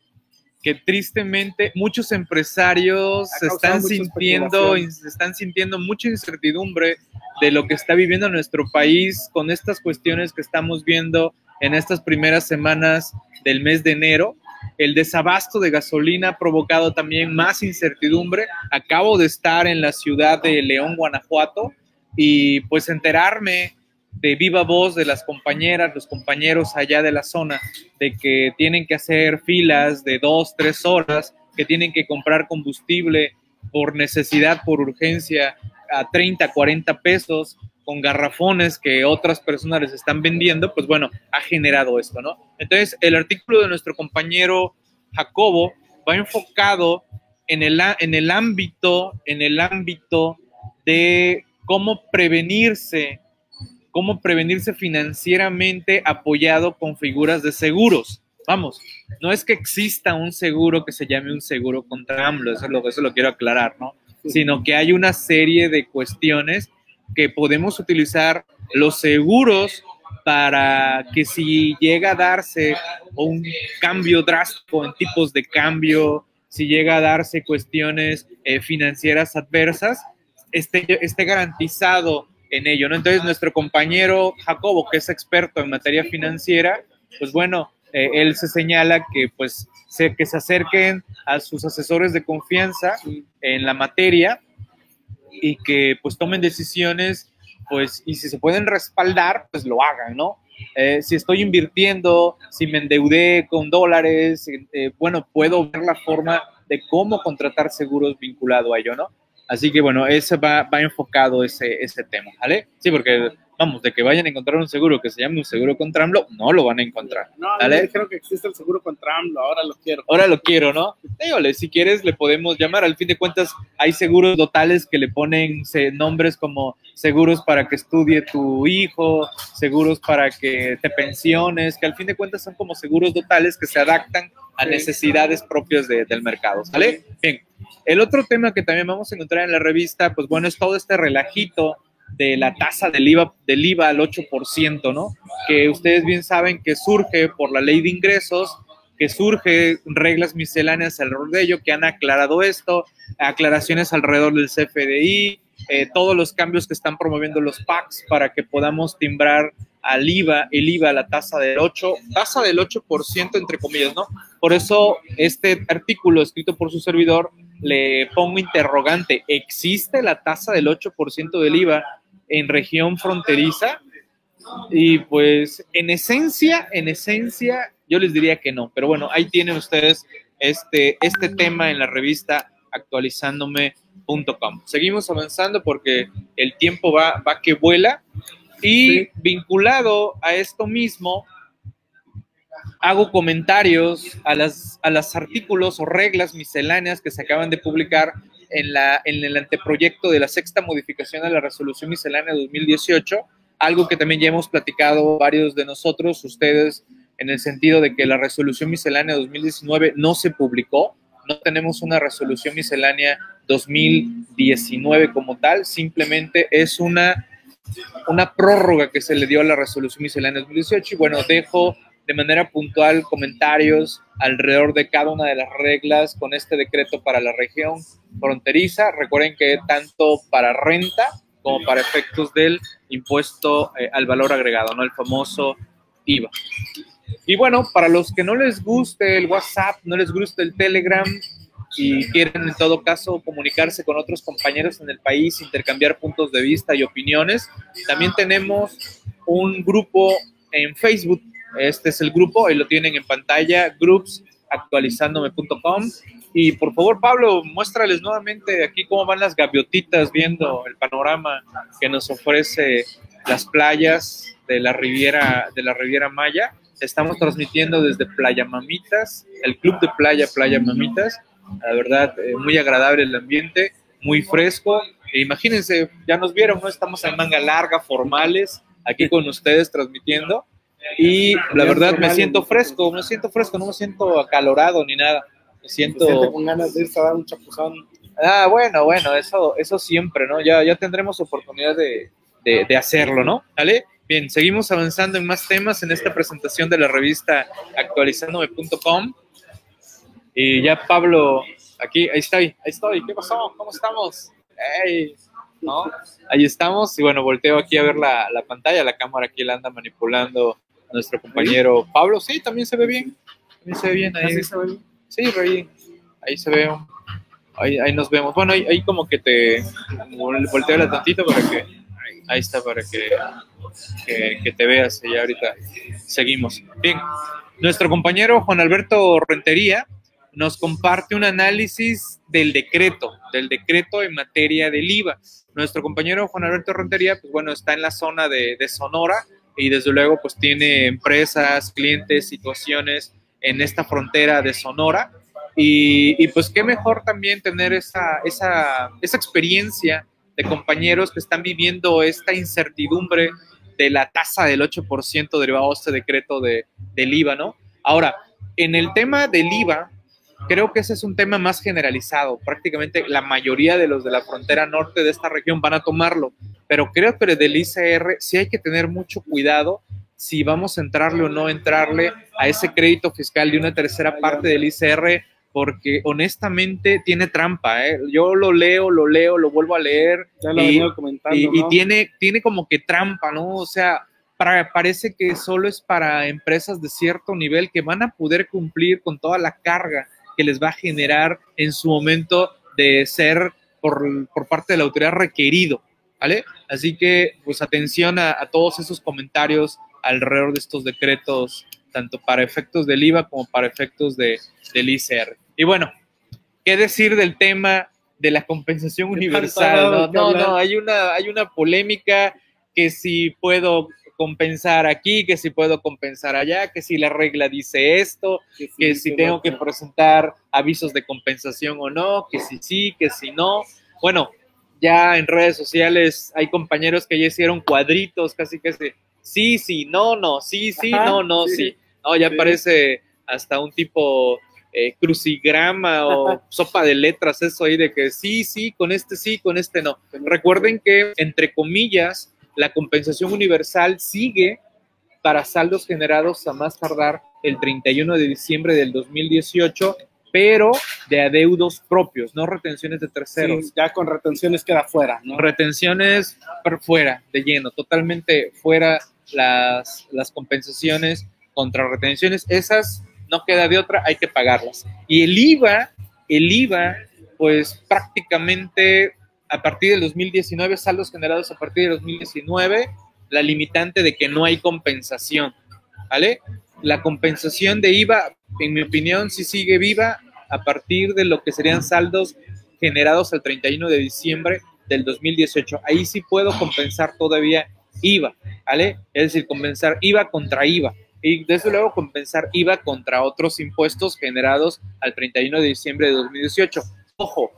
que tristemente muchos empresarios se están sintiendo, se están sintiendo mucha incertidumbre de lo que está viviendo nuestro país con estas cuestiones que estamos viendo en estas primeras semanas del mes de enero. El desabasto de gasolina ha provocado también más incertidumbre. Acabo de estar en la ciudad de León, Guanajuato, y pues enterarme de viva voz de las compañeras, los compañeros allá de la zona, de que tienen que hacer filas de dos, tres horas, que tienen que comprar combustible por necesidad, por urgencia, a 30, 40 pesos, con garrafones que otras personas les están vendiendo, pues bueno, ha generado esto, ¿no? Entonces, el artículo de nuestro compañero Jacobo va enfocado en el, en el ámbito, en el ámbito de cómo prevenirse cómo prevenirse financieramente apoyado con figuras de seguros. Vamos, no es que exista un seguro que se llame un seguro contra AMLO, eso lo, eso lo quiero aclarar, ¿no? Sino que hay una serie de cuestiones que podemos utilizar los seguros para que si llega a darse un cambio drástico en tipos de cambio, si llega a darse cuestiones eh, financieras adversas, esté, esté garantizado en ello. Entonces, nuestro compañero Jacobo, que es experto en materia financiera, pues bueno, eh, él se señala que pues se, que se acerquen a sus asesores de confianza en la materia y que pues tomen decisiones, pues, y si se pueden respaldar, pues lo hagan, ¿no? Eh, si estoy invirtiendo, si me endeudé con dólares, eh, bueno, puedo ver la forma de cómo contratar seguros vinculado a ello, ¿no? Así que bueno, ese va, va enfocado ese, ese tema, ¿vale? Sí, porque vamos, de que vayan a encontrar un seguro que se llame un seguro contra AMLO, no lo van a encontrar. No, ¿vale? dijeron que existe el seguro contra AMLO, ahora lo quiero. Ahora lo quiero, ¿no? Dígale, si quieres le podemos llamar. Al fin de cuentas, hay seguros totales que le ponen nombres como seguros para que estudie tu hijo, seguros para que te pensiones, que al fin de cuentas son como seguros totales que se adaptan a necesidades propias del mercado, ¿vale? Bien, el otro tema que también vamos a encontrar en la revista, pues bueno, es todo este relajito de la tasa del IVA, del IVA al 8%, ¿no? Que ustedes bien saben que surge por la ley de ingresos, que surge reglas misceláneas alrededor de ello, que han aclarado esto, aclaraciones alrededor del CFDI, eh, todos los cambios que están promoviendo los PACs para que podamos timbrar al IVA, el IVA la tasa del 8, tasa del 8% entre comillas, ¿no? Por eso este artículo escrito por su servidor le pongo interrogante, ¿existe la tasa del 8% del IVA en región fronteriza? Y pues en esencia, en esencia, yo les diría que no, pero bueno, ahí tienen ustedes este, este tema en la revista actualizándome.com. Seguimos avanzando porque el tiempo va, va que vuela y vinculado a esto mismo, hago comentarios a las, a los artículos o reglas misceláneas que se acaban de publicar en, la, en el anteproyecto de la sexta modificación a la resolución miscelánea 2018, algo que también ya hemos platicado varios de nosotros, ustedes, en el sentido de que la resolución miscelánea 2019 no se publicó, no tenemos una resolución miscelánea 2019 como tal, simplemente es una, una prórroga que se le dio a la resolución miscelánea 2018 y bueno, dejo de manera puntual comentarios alrededor de cada una de las reglas con este decreto para la región fronteriza. Recuerden que tanto para renta como para efectos del impuesto eh, al valor agregado, ¿no? El famoso IVA. Y bueno, para los que no les guste el WhatsApp, no les guste el Telegram y quieren en todo caso comunicarse con otros compañeros en el país, intercambiar puntos de vista y opiniones, también tenemos un grupo en Facebook este es el grupo, ahí lo tienen en pantalla, groupsactualizandome.com. Y por favor, Pablo, muéstrales nuevamente aquí cómo van las gaviotitas viendo el panorama que nos ofrece las playas de la Riviera, de la Riviera Maya. Estamos transmitiendo desde Playa Mamitas, el club de playa Playa Mamitas. La verdad, eh, muy agradable el ambiente, muy fresco. E imagínense, ya nos vieron, ¿no? Estamos en manga larga, formales, aquí con ustedes transmitiendo. Y la verdad me siento fresco, me siento fresco, no me siento acalorado ni nada. Me siento... con ganas de irse a dar un chapuzón. Ah, bueno, bueno, eso, eso siempre, ¿no? Ya, ya tendremos oportunidad de, de, hacerlo, ¿no? ¿Vale? Bien, seguimos avanzando en más temas en esta presentación de la revista actualizándome.com. Y ya Pablo, aquí, ahí estoy, ahí estoy. ¿Qué pasó? ¿Cómo estamos? Hey, ¿no? Ahí estamos. Y bueno, volteo aquí a ver la, la pantalla, la cámara aquí la anda manipulando nuestro compañero Pablo. Sí, también se ve bien. También se ve bien ahí. ¿Sí, se ve bien? Sí, ahí, ahí se ve. Ahí, ahí nos vemos. Bueno, ahí, ahí como que te volteo tantito para que. Ahí está, para que, que, que te veas. Y ahorita seguimos. Bien, nuestro compañero Juan Alberto Rentería nos comparte un análisis del decreto, del decreto en materia del IVA. Nuestro compañero Juan Alberto Rentería, pues bueno, está en la zona de, de Sonora, y desde luego pues tiene empresas, clientes, situaciones en esta frontera de Sonora. Y, pues qué mejor también tener esa, esa, esa experiencia de compañeros que están viviendo esta incertidumbre de la tasa del 8% derivado de este decreto de, del IVA, ¿no? Ahora, en el tema del IVA, creo que ese es un tema más generalizado. Prácticamente la mayoría de los de la frontera norte de esta región van a tomarlo pero creo que del ICR sí hay que tener mucho cuidado si vamos a entrarle o no entrarle a ese crédito fiscal de una tercera parte del ICR, porque honestamente tiene trampa. ¿eh? Yo lo leo, lo leo, lo vuelvo a leer y, y, tiene, tiene como que trampa, ¿no? O sea, para, parece que solo es para empresas de cierto nivel que van a poder cumplir con toda la carga que les va a generar en su momento de ser por, por parte de la autoridad requerido. ¿vale? Así que, pues atención a, todos esos comentarios alrededor de estos decretos, tanto para efectos del IVA como para efectos de, del ICR. Y bueno, ¿qué decir del tema de la compensación ¿Qué universal? No, no, no, hay una, hay una polémica que si puedo compensar aquí, que si puedo compensar allá, que si la regla dice esto, que si tengo que presentar avisos de compensación o no, que si sí, que si no. Bueno, ya en redes sociales hay compañeros que ya hicieron cuadritos, casi que sí, sí, no, no, sí, sí, Ajá, no, no, sí. sí. No, ya Sí. parece hasta un tipo eh, crucigrama o sopa de letras, eso ahí de que sí, sí, con este sí, con este no. Recuerden que, entre comillas, la compensación universal sigue para saldos generados a más tardar el 31 de diciembre del 2018, pero de adeudos propios, no retenciones de terceros. Sí, ya con retenciones queda fuera, ¿no? Retenciones por fuera, de lleno, totalmente fuera las, las compensaciones contra retenciones. Esas no queda de otra, hay que pagarlas. Y el IVA, el IVA, pues prácticamente a partir del 2019, saldos generados a partir del 2019, la limitante de que no hay compensación, ¿vale? La compensación de IVA, en mi opinión, sí sigue viva a partir de lo que serían saldos generados al 31 de diciembre del 2018. Ahí sí puedo compensar todavía IVA, ¿vale? Es decir, compensar IVA contra IVA. Y desde luego compensar IVA contra otros impuestos generados al 31 de diciembre de 2018. Ojo,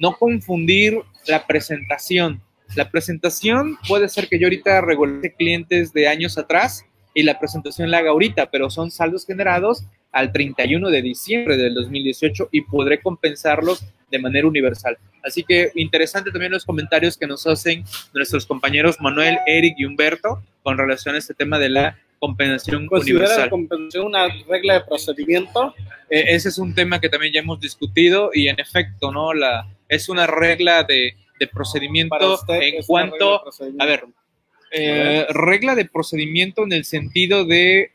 no confundir la presentación. La presentación puede ser que yo ahorita regularice clientes de años atrás y la presentación la haga ahorita, pero son saldos generados al 31 de diciembre del 2018 y podré compensarlos de manera universal. Así que interesante también los comentarios que nos hacen nuestros compañeros Manuel, Eric y Humberto con relación a este tema de la compensación ¿Considera la universal. compensación una regla de procedimiento? Eh, ese es un tema que también ya hemos discutido y en efecto, ¿no? La, es una regla de, procedimiento usted en cuanto, a ver, eh, regla de procedimiento en el sentido de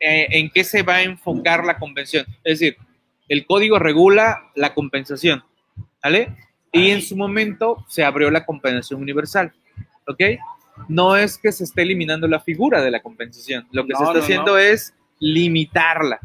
eh, en qué se va a enfocar la convención. Es decir, el código regula la compensación, ¿vale? Y en su momento se abrió la compensación universal, ¿ok? No es que se esté eliminando la figura de la compensación, lo que No, se está no, haciendo no. es limitarla,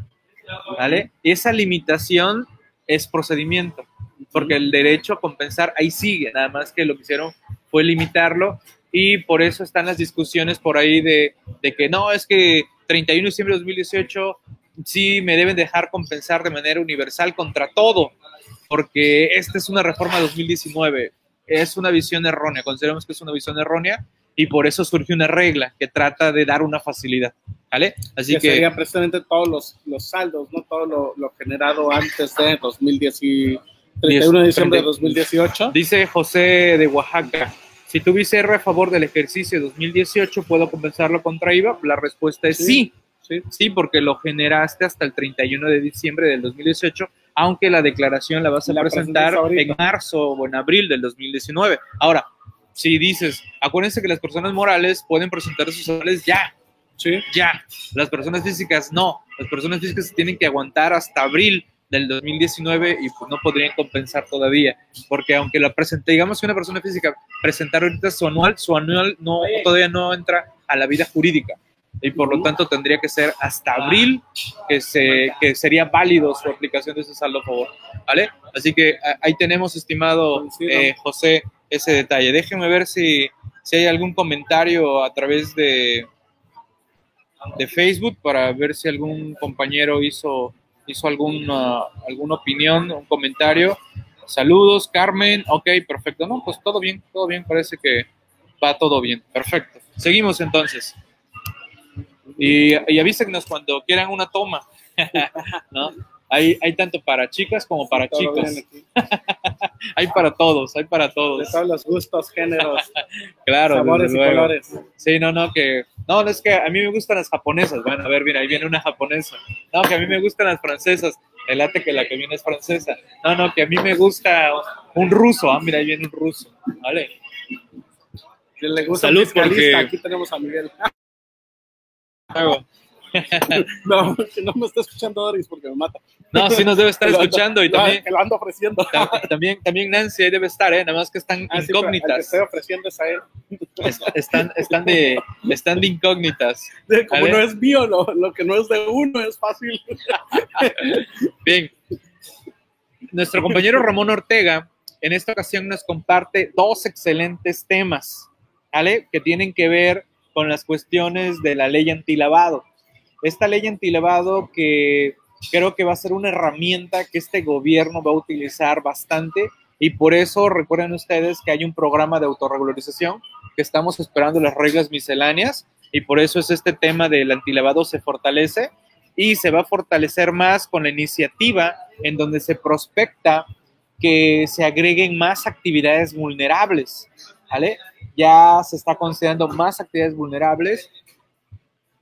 ¿vale? Y esa limitación es procedimiento, porque el derecho a compensar ahí sigue, nada más que lo que hicieron fue limitarlo y por eso están las discusiones por ahí de, de que no, es que 31 de diciembre de 2018 sí me deben dejar compensar de manera universal contra todo, porque esta es una reforma de 2019, es una visión errónea, consideramos que es una visión errónea y por eso surge una regla que trata de dar una facilidad, ¿vale? Así que, que... serían precisamente todos los, los saldos, ¿no? Todo lo, lo generado antes de 2010 y 31 de diciembre de 2018. Dice José de Oaxaca, si tuviese R a favor del ejercicio de 2018, ¿puedo compensarlo contra IVA? La respuesta es sí. Sí. sí, porque lo generaste hasta el 31 de diciembre del 2018, aunque la declaración la vas a La presentar en marzo o en abril del 2019. Ahora, si dices, acuérdense que las personas morales pueden presentar sus sales ya, Sí. ya. Las personas físicas no. Las personas físicas tienen que aguantar hasta abril del 2019 y pues no podrían compensar todavía, porque aunque la presente, digamos que una persona física presentar ahorita su anual, su anual no todavía no entra a la vida jurídica y por lo tanto tendría que ser hasta abril que se que sería válido su aplicación de ese saldo a favor, ¿vale? Así que ahí tenemos estimado eh, José ese detalle. Déjenme ver si si hay algún comentario a través de de Facebook para ver si algún compañero hizo, hizo alguna, alguna opinión, un comentario. Saludos, Carmen. Ok, perfecto. No, pues todo bien, todo bien. Parece que va todo bien. Perfecto. Seguimos entonces. Y, y avísenos cuando quieran una toma. ¿No? Hay, hay tanto para chicas como para chicos. Hay para todos, hay para De todos. todos los gustos, géneros, Claro, sabores y colores. Sí, no, no, que. No, no, es que a mí me gustan las japonesas. Bueno, a ver, mira, ahí viene una japonesa. No, que a mí me gustan las francesas. El late que la que viene es francesa. No, no, que a mí me gusta un ruso. Ah, mira, ahí viene un ruso. Vale. Le gusta Salud, porque- aquí tenemos a Miguel. No, que no me está escuchando Doris porque me mata. No, sí nos debe estar ando- escuchando y también, que lo ando ofreciendo. tam- también, también Nancy ahí debe estar, ¿eh? Nada más que están Ah, sí, que incógnitas. estoy ofreciendo es a él. Es- Están, están, de, están de incógnitas. De- Como no es mío, lo, lo que no es de uno es fácil. Bien. nuestro compañero Ramón Ortega en esta ocasión nos comparte dos excelentes temas, ¿vale? Que tienen que ver con las cuestiones de la ley antilavado. Esta ley antilavado que creo que va a ser una herramienta que este gobierno va a utilizar bastante y por eso recuerden ustedes que hay un programa de autorregularización que estamos esperando las reglas misceláneas y por eso es este tema del antilavado se fortalece y se va a fortalecer más con la iniciativa en donde se prospecta que se agreguen más actividades vulnerables, ¿vale? Ya se está considerando más actividades vulnerables.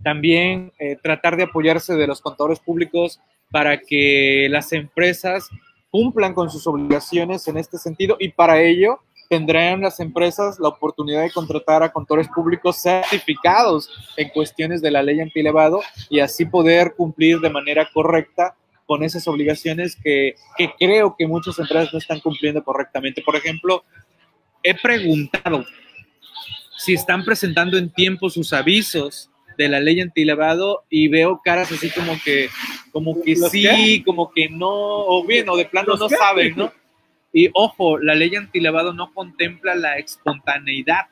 También eh, tratar de apoyarse de los contadores públicos para que las empresas cumplan con sus obligaciones en este sentido y para ello tendrán las empresas la oportunidad de contratar a contadores públicos certificados en cuestiones de la ley antilevado y así poder cumplir de manera correcta con esas obligaciones que, que creo que muchas empresas no están cumpliendo correctamente. Por ejemplo, he preguntado si están presentando en tiempo sus avisos de la ley antilevado y veo caras así como que, como que sí, como que no, o bien, o de plano no saben, ¿no? Y ojo, la ley antilevado no contempla la espontaneidad.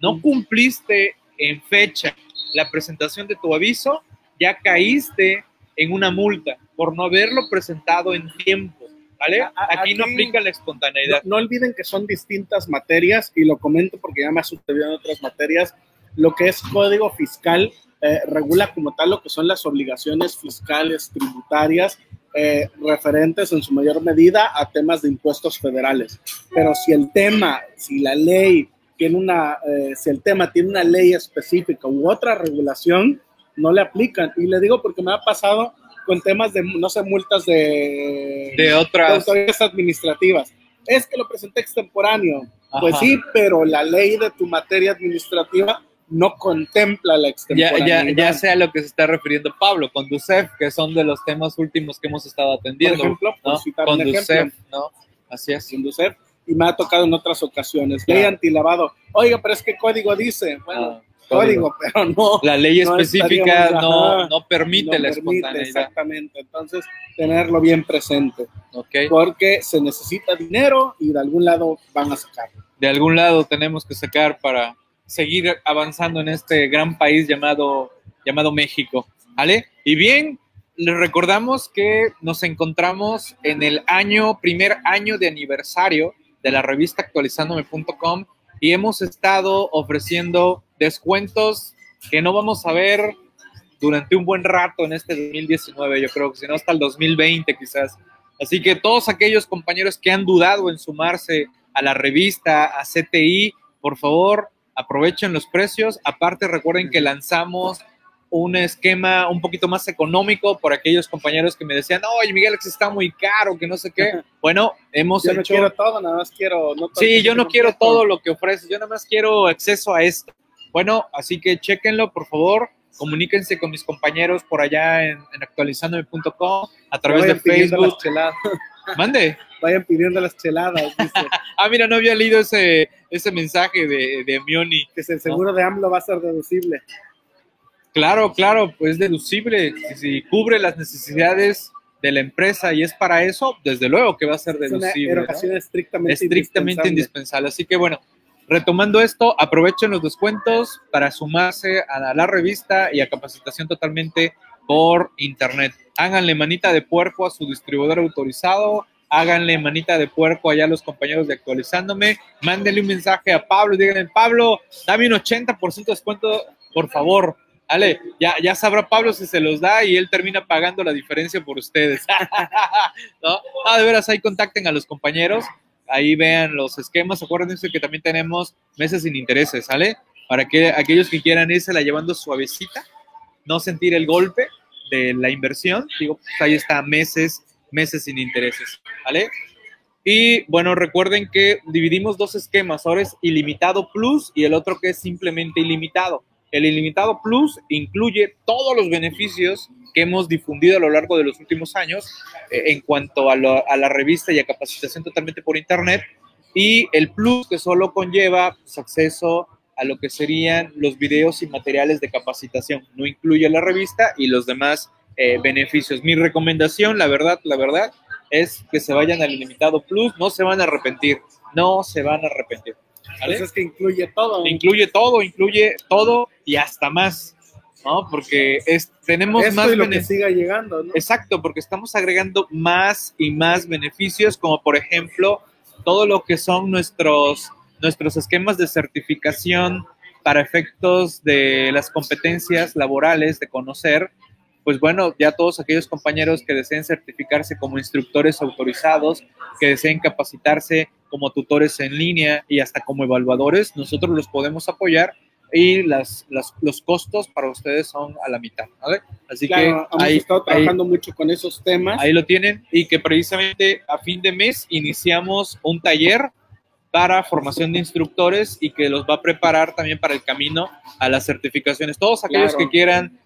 No cumpliste en fecha la presentación de tu aviso, ya caíste en una multa por no haberlo presentado en tiempo. ¿Vale? Aquí, no aplica la espontaneidad. No, no, olviden que son distintas materias y lo comento porque ya me ha sucedido en otras materias. Lo que es código fiscal eh, regula como tal lo que son las obligaciones fiscales, tributarias, eh, referentes en su mayor medida a temas de impuestos federales. Pero si el tema, si la ley tiene una, eh, si el tema tiene una ley específica u otra regulación, no le aplican. Y le digo porque me ha pasado con temas de, no sé, multas de, de otras autoridades administrativas. Es que lo presenté extemporáneo. Pues sí, pero la ley de tu materia administrativa no contempla la extemporaneidad. Ya, ya, ya sea lo que se está refiriendo Pablo, con DUCEF, que son de los temas últimos que hemos estado atendiendo. Por ejemplo, ¿no? con DUCEF, ¿no? Así es. Con DUCEF, y me ha tocado en otras ocasiones. Ley antilavado. Oiga, pero es que código dice. Bueno, ah, código, pero no. La ley específica no, no, permite la espontaneidad. Exactamente. Entonces, tenerlo bien presente. Okay. Porque se necesita dinero y de algún lado van a sacarlo. De algún lado tenemos que sacar para seguir avanzando en este gran país llamado, llamado México. ¿Vale? Y bien, les recordamos que nos encontramos en el año, primer año de aniversario de la revista actualizandome.com y hemos estado ofreciendo descuentos que no vamos a ver durante un buen rato en este 2019, yo creo que si hasta el 2020 quizás. Así que todos aquellos compañeros que han dudado en sumarse a la revista, a CTI, por favor, aprovechen los precios. Aparte, recuerden que lanzamos un esquema un poquito más económico por aquellos compañeros que me decían, oye, Miguel está muy caro, que no sé qué. Bueno, hemos yo hecho... no quiero todo, nada más quiero... No sí, yo no quiero todo lo que ofrece, yo nada más quiero acceso a esto. Bueno, así que chequenlo, por favor. Comuníquense con mis compañeros por allá en, en actualizandome.com a través de Facebook. Mande. Vayan pidiendo las cheladas. ah, mira, no había leído ese, ese mensaje de, de Mioni. Que el seguro de AMLO va a ser deducible. Claro, claro, pues deducible. Si cubre las necesidades de la empresa y es para eso, desde luego que va a ser deducible. Es una estrictamente, estrictamente indispensable. Así que bueno, retomando esto, aprovechen los descuentos para sumarse a la revista y a capacitación totalmente por internet. Háganle manita de puerco a su distribuidor autorizado, háganle manita de puerco allá a los compañeros de actualizándome, mándenle un mensaje a Pablo díganle, Pablo, dame un 80% de descuento, por favor. Ale, ya, ya sabrá Pablo si se los da y él termina pagando la diferencia por ustedes. ¿No? Ah, de veras, ahí contacten a los compañeros, ahí vean los esquemas. Acuérdense que también tenemos meses sin intereses, ¿sale? Para que aquellos que quieran irse la llevando suavecita, no sentir el golpe de la inversión, digo, pues ahí está meses, meses sin intereses, ¿vale? Y bueno, recuerden que dividimos dos esquemas, ahora es ilimitado plus y el otro que es simplemente ilimitado. El ilimitado plus incluye todos los beneficios que hemos difundido a lo largo de los últimos años eh, en cuanto a, la revista y a capacitación totalmente por internet. Y el plus que solo conlleva pues, acceso a lo que serían los videos y materiales de capacitación. No incluye la revista y los demás eh, beneficios. Mi recomendación, la verdad, la verdad, es que se vayan al Ilimitado Plus, no se van a arrepentir, no se van a arrepentir. ¿vale? Pues es que incluye todo. Incluye todo, incluye todo y hasta más, ¿no? Porque es, tenemos Esto más y lo que siga llegando, ¿no? Exacto, porque estamos agregando más y más beneficios, como por ejemplo todo lo que son nuestros, nuestros esquemas de certificación para efectos de las competencias laborales, de conocer, pues bueno, ya todos aquellos compañeros que deseen certificarse como instructores autorizados, que deseen capacitarse como tutores en línea y hasta como evaluadores, nosotros los podemos apoyar y las, las- los costos para ustedes son a la mitad, ¿vale? Así Claro, que hemos ahí, estado ahí- trabajando mucho con esos temas. Ahí lo tienen y que precisamente a fin de mes iniciamos un taller para formación de instructores y que los va a preparar también para el camino a las certificaciones. Todos aquellos Claro. que quieran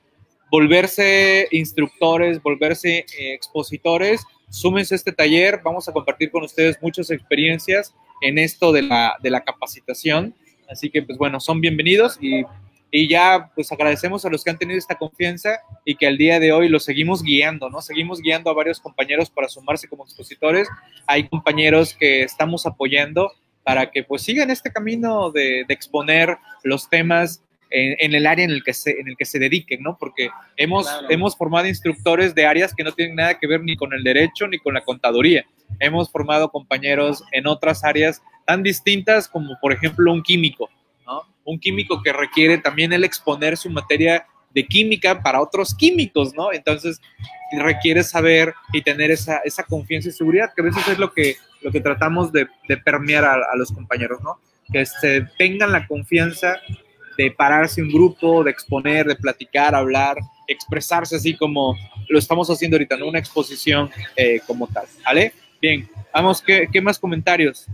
volverse instructores, volverse eh, expositores, súmense a este taller. Vamos a compartir con ustedes muchas experiencias en esto de la, de la capacitación. Así que, pues bueno, son bienvenidos y, y ya pues agradecemos a los que han tenido esta confianza y que al día de hoy los seguimos guiando, ¿no? Seguimos guiando a varios compañeros para sumarse como expositores. Hay compañeros que estamos apoyando para que pues sigan este camino de, de exponer los temas en, en el área en el que se, en el que se dediquen, ¿no? Porque hemos, Claro. hemos formado instructores de áreas que no tienen nada que ver ni con el derecho ni con la contaduría. Hemos formado compañeros en otras áreas tan distintas como, por ejemplo, un químico, ¿no? Un químico que requiere también el exponer su materia de química para otros químicos, ¿no? Entonces requiere saber y tener esa, esa confianza y seguridad, que a veces es lo que, lo que tratamos de, de permear a, a los compañeros, ¿no? Que se tengan la confianza de pararse un grupo, de exponer, de platicar, hablar, expresarse así como lo estamos haciendo ahorita, ¿no? Una exposición eh, como tal, ¿vale? Bien, vamos, ¿qué, qué más comentarios?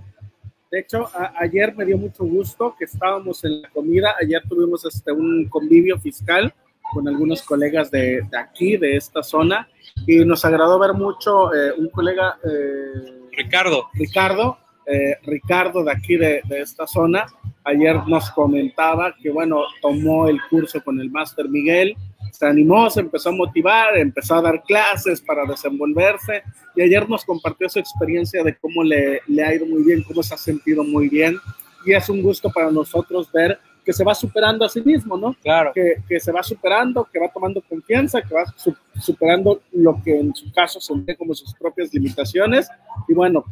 De hecho, a- ayer me dio mucho gusto que estábamos en la comida. Ayer tuvimos este, un convivio fiscal con algunos colegas de, de aquí, de esta zona, y nos agradó ver mucho eh, un colega, eh, Ricardo, Ricardo, eh, Ricardo de aquí de, de esta zona, ayer nos comentaba que, bueno, tomó el curso con el máster Miguel, se animó, se empezó a motivar, empezó a dar clases para desenvolverse y ayer nos compartió su experiencia de cómo le, le ha ido muy bien, cómo se ha sentido muy bien y es un gusto para nosotros ver que se va superando a sí mismo, ¿no? claro. Que, que se va superando, que va tomando confianza, que va su- superando lo que en su caso ve como sus propias limitaciones y bueno,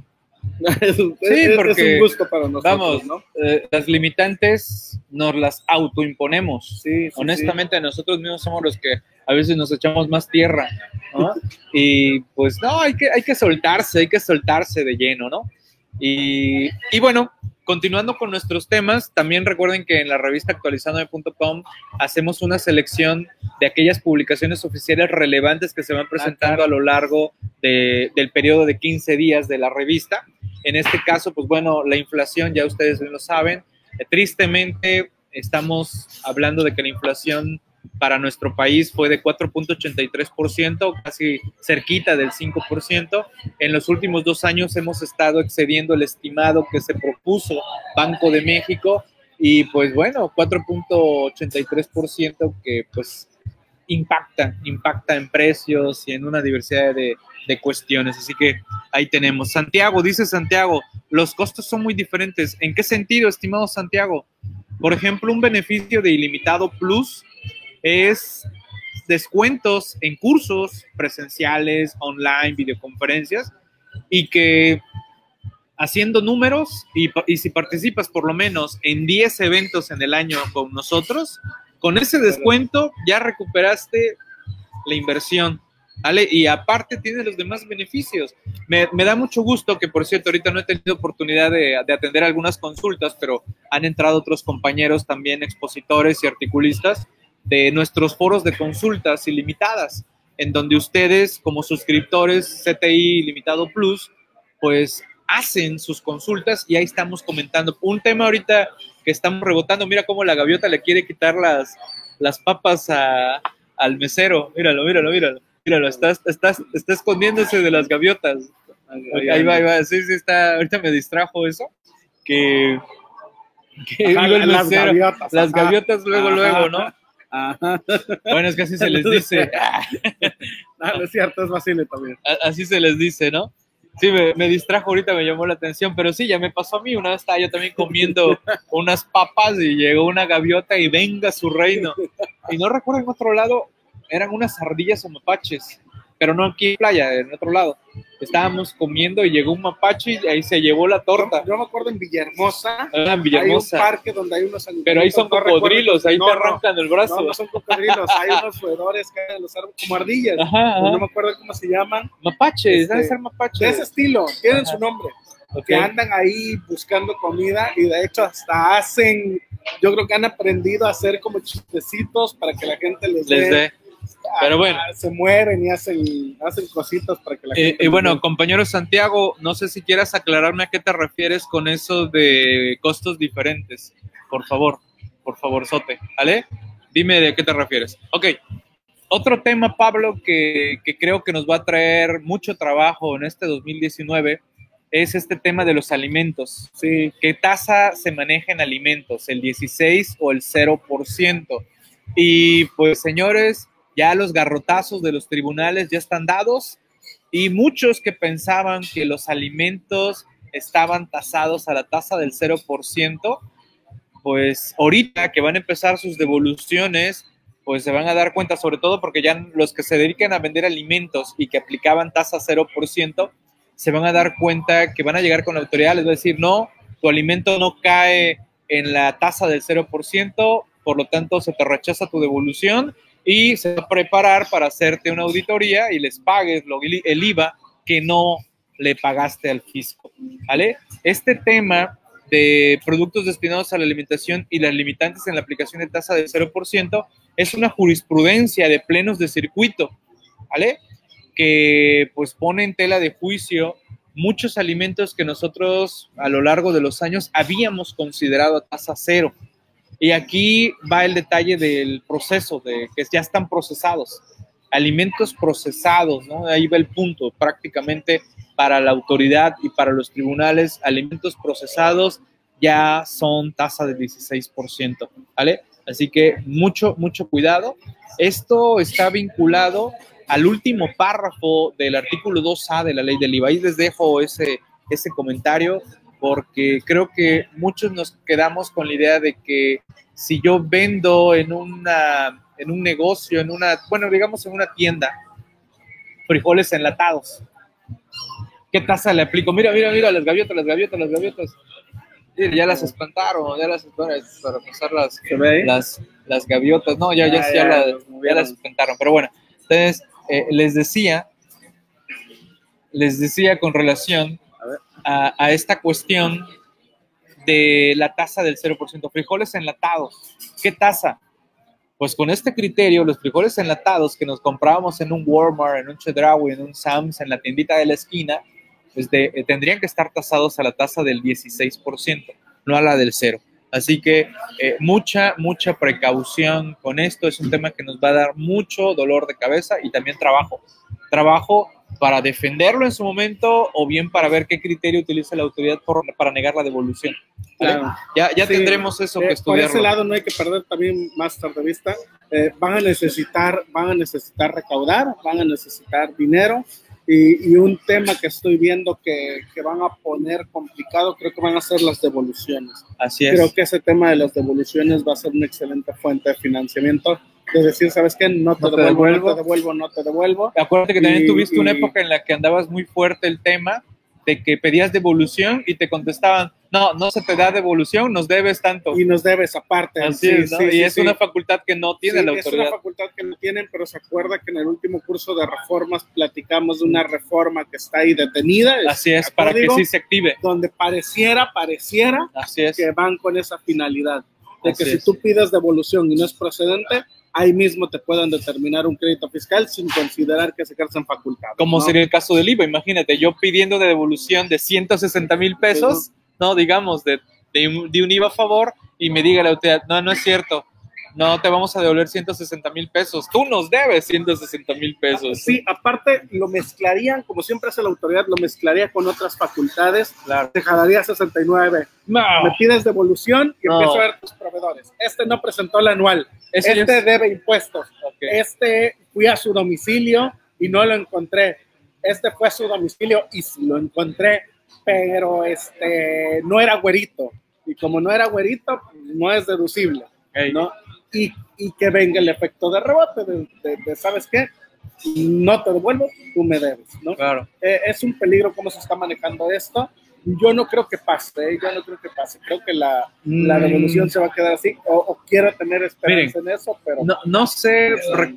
es, es porque, un gusto para nosotros, Vamos, ¿no? eh, las limitantes nos las autoimponemos. Sí, sí, Honestamente, nosotros mismos somos los que a veces nos echamos más tierra, ¿no? Y pues no, hay que, hay que soltarse, hay que soltarse de lleno, ¿no? Y, y bueno, continuando con nuestros temas, también recuerden que en la revista actualizandome.com hacemos una selección de aquellas publicaciones oficiales relevantes que se van presentando claro. a lo largo de- del periodo de 15 días de la revista. En este caso, pues bueno, la inflación, ya ustedes lo saben, eh, tristemente estamos hablando de que la inflación para nuestro país fue de 4.83%, casi cerquita del 5%. En los últimos dos años hemos estado excediendo el estimado que se propuso Banco de México y pues bueno, 4.83% que pues impacta, impacta en precios y en una diversidad de, de cuestiones. Así que ahí tenemos. Santiago, dice Santiago, los costos son muy diferentes. ¿En qué sentido, estimado Santiago? Por ejemplo, un beneficio de ilimitado plus es descuentos en cursos presenciales, online, videoconferencias, y que haciendo números, y, si participas por lo menos en 10 eventos en el año con nosotros, con ese descuento ya recuperaste la inversión, ¿vale? Y aparte tienes los demás beneficios. Me, me da mucho gusto que, por cierto, ahorita no he tenido oportunidad de, de atender algunas consultas, pero han entrado otros compañeros también, expositores y articulistas, de nuestros foros de consultas ilimitadas, en donde ustedes, como suscriptores CTI Limitado Plus, pues hacen sus consultas y ahí estamos comentando. Un tema ahorita que estamos rebotando, mira cómo la gaviota le quiere quitar las, las papas a- al mesero. Míralo, míralo, míralo. Míralo, está, está, está escondiéndose de las gaviotas. Ahí va, ahí va. Sí, sí, está. Ahorita me distrajo eso. Que. que Ajá, las mesero. gaviotas. Las gaviotas luego, ajá, luego, ¿no? Bueno, es que así se les dice. Ah, no es cierto, es Basile también. Así se les dice, ¿no? Sí, me, me, distrajo ahorita, me llamó la atención, pero sí, ya me pasó a mí. Una vez estaba yo también comiendo unas papas y llegó una gaviota y venga su reino. Y no recuerdo en otro lado, eran unas ardillas o mapaches pero no aquí en playa, en otro lado. Estábamos comiendo y llegó un mapache y ahí se llevó la torta. Yo, me acuerdo en Villahermosa. Ah, en Villahermosa. Hay un parque donde hay unos Pero ahí son cocodrilos, ahí te arrancan el brazo. No, no son cocodrilos, hay unos roedores que hay en los árboles como ardillas. Ajá, No me acuerdo cómo se llaman. Mapaches, este, debe ser mapaches. De ese estilo, tienen su nombre. Que andan ahí buscando comida y de hecho hasta hacen, yo creo que han aprendido a hacer como chistecitos para que la gente les, les dé pero bueno. Se mueren y hacen, hacen cositas para que la eh, gente. Y bueno, compañero Santiago, no sé si quieras aclararme a qué te refieres con eso de costos diferentes. Por favor, por favor, Sote. ¿Vale? Dime de qué te refieres. Ok. Otro tema, Pablo, que, que creo que nos va a traer mucho trabajo en este 2019 es este tema de los alimentos. Sí. ¿Qué tasa se maneja en alimentos? ¿El 16 o el 0%? Y pues, señores, ya los garrotazos de los tribunales ya están dados y muchos que pensaban que los alimentos estaban tasados a la tasa del 0%, pues ahorita que van a empezar sus devoluciones, pues se van a dar cuenta, sobre todo porque ya los que se dedican a vender alimentos y que aplicaban tasa 0%, se van a dar cuenta que van a llegar con la autoridad, les va a decir, no, tu alimento no cae en la tasa del 0%, por lo tanto se te rechaza tu devolución y se va a preparar para hacerte una auditoría y les pagues el IVA que no le pagaste al fisco. ¿Vale? Este tema de productos destinados a la alimentación y las limitantes en la aplicación de tasa del 0% es una jurisprudencia de plenos de circuito, ¿vale? Que pues pone en tela de juicio muchos alimentos que nosotros a lo largo de los años habíamos considerado a tasa cero. Y aquí va el detalle del proceso, de que ya están procesados. Alimentos procesados, ¿no? Ahí va el punto, prácticamente para la autoridad y para los tribunales, alimentos procesados ya son tasa de 16%, ¿vale? Así que mucho, mucho cuidado. Esto está vinculado al último párrafo del artículo 2A de la ley del IVA. Ahí les dejo ese, ese comentario porque creo que muchos nos quedamos con la idea de que si yo vendo en, una, en un negocio, en una, bueno, digamos en una tienda, frijoles enlatados, ¿qué tasa le aplico? Mira, mira, mira, las gaviotas, las gaviotas, las gaviotas. ya las espantaron, ya las espantaron para pasar las, las, las gaviotas. No, ya, ya, ya, las, espantaron. Pero bueno, entonces eh, les decía, les decía con relación a, esta cuestión de la tasa del 0%. Frijoles enlatados. ¿Qué tasa? Pues con este criterio, los frijoles enlatados que nos comprábamos en un Walmart, en un Chedraui, en un Sam's, en la tiendita de la esquina, pues eh, tendrían que estar tasados a la tasa del 16%, no a la del cero. Así que eh, mucha, mucha precaución con esto. Es un tema que nos va a dar mucho dolor de cabeza y también trabajo. Trabajo para defenderlo en su momento o bien para ver qué criterio utiliza la autoridad para negar la devolución. Ya, ya tendremos eso que estudiar. Eh, por ese lado no hay que perder también más tarde vista. Eh, van a necesitar, van a necesitar recaudar, van a necesitar dinero y, y un tema que estoy viendo que, que, van a poner complicado, creo que van a ser las devoluciones. Así es. Creo que ese tema de las devoluciones va a ser una excelente fuente de financiamiento de decir, ¿sabes qué? No te, devuelvo, no te devuelvo, no te devuelvo. Acuérdate que también tuviste una época en la que andabas muy fuerte el tema de que pedías devolución y te contestaban, no, no se te da devolución, nos debes tanto. Y nos debes aparte. Así es, y es una facultad que no tiene la autoridad. Es una facultad que no tienen, pero se acuerda que en el último curso de reformas platicamos de una reforma que está ahí detenida. Así es, para que sí se active. Donde pareciera, pareciera Así es. que van con esa finalidad. De que si tú pides devolución y no es procedente, ahí mismo te puedan determinar un crédito fiscal sin considerar que se en facultad. Como sería el caso del IVA, imagínate, yo pidiendo de devolución de 160 mil pesos, no, digamos, de, de, un IVA a favor y me diga la autoridad, no, no es cierto, no te vamos a devolver 160 mil pesos, tú nos debes 160 mil pesos. Sí, aparte lo mezclarían, como siempre hace la autoridad, lo mezclaría con otras facultades, claro. te jalaría 69. No. Me pides devolución y empiezo a ver tus proveedores. Este no presentó el anual, este debe impuestos, este fui a su domicilio y no lo encontré este fue su domicilio y lo encontré, pero este, no era güerito. Y como no era güerito, no es deducible, ¿no? Y, y, que venga el efecto de rebote, de, ¿sabes qué? No te devuelvo, tú me debes, ¿no? Claro. Eh, es un peligro cómo se está manejando esto yo no creo que pase, ¿eh? yo no creo que pase. Creo que la, la revolución mm. se va a quedar así, o, o quiero tener esperanza en eso, pero... No, no sé,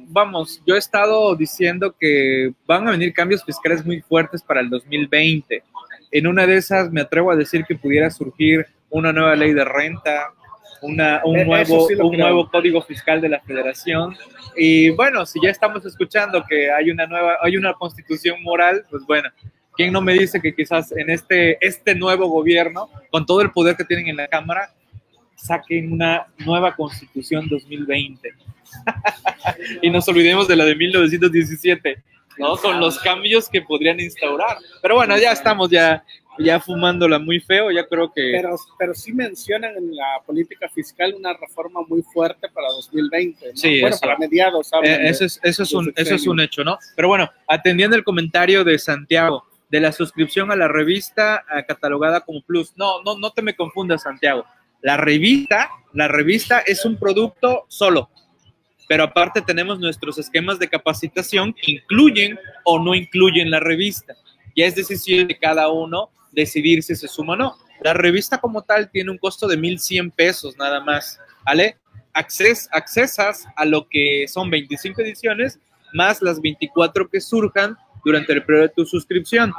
vamos, yo he estado diciendo que van a venir cambios fiscales muy fuertes para el 2020. En una de esas me atrevo a decir que pudiera surgir una nueva ley de renta, una, un, e, nuevo, un nuevo código fiscal de la federación. Y bueno, si ya estamos escuchando que hay una nueva, hay una constitución moral, pues bueno, ¿Quién no me dice que quizás en este, este nuevo gobierno, con todo el poder que tienen en la Cámara, saquen una nueva constitución 2020? y nos olvidemos de la de 1917, ¿no? Con los cambios que podrían instaurar. Pero bueno, ya estamos ya, ya fumándola muy feo, ya creo que... Pero, pero sí mencionan en la política fiscal una reforma muy fuerte para 2020, Sí, bueno, para mediados. Eh, eso, es, eso, es un, eso es un hecho, ¿no? Pero bueno, atendiendo el comentario de Santiago, de la suscripción a la revista catalogada como Plus. No, no, no te me confundas, Santiago. La revista, la revista es un producto solo, pero aparte tenemos nuestros esquemas de capacitación que incluyen o no incluyen la revista. Ya es decisión de cada uno decidir si se suma o no. La revista como tal tiene un costo de 1.100 pesos nada más, ¿vale? Acces, accesas a lo que son 25 ediciones más las 24 que surjan durante el periodo de tu suscripción.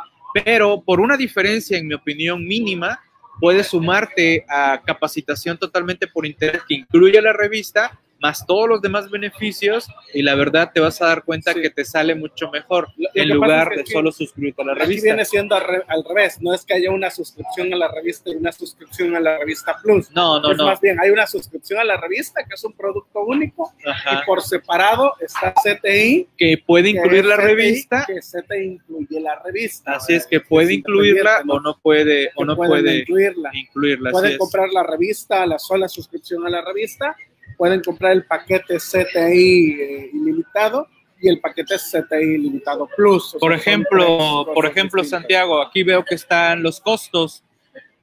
Pero por una diferencia, en mi opinión, mínima, puedes sumarte a capacitación totalmente por internet que incluye la revista más todos los demás beneficios y la verdad te vas a dar cuenta que te sale mucho mejor en lugar de solo suscribirte a la revista. viene siendo al, revés, no es que haya una suscripción a la revista y una suscripción a la revista Plus. No, no, es no. Más bien, hay una suscripción a la revista que es un producto único y por separado está CTI. Que puede incluir la revista. Que CTI incluye la revista. Así es que puede incluirla o no puede, o no puede incluirla. incluirla Pueden comprar la revista, la sola suscripción a la revista pueden comprar el paquete CTI eh, ilimitado y el paquete CTI ilimitado Plus. Por ejemplo, por ejemplo, Santiago, aquí veo que están los costos.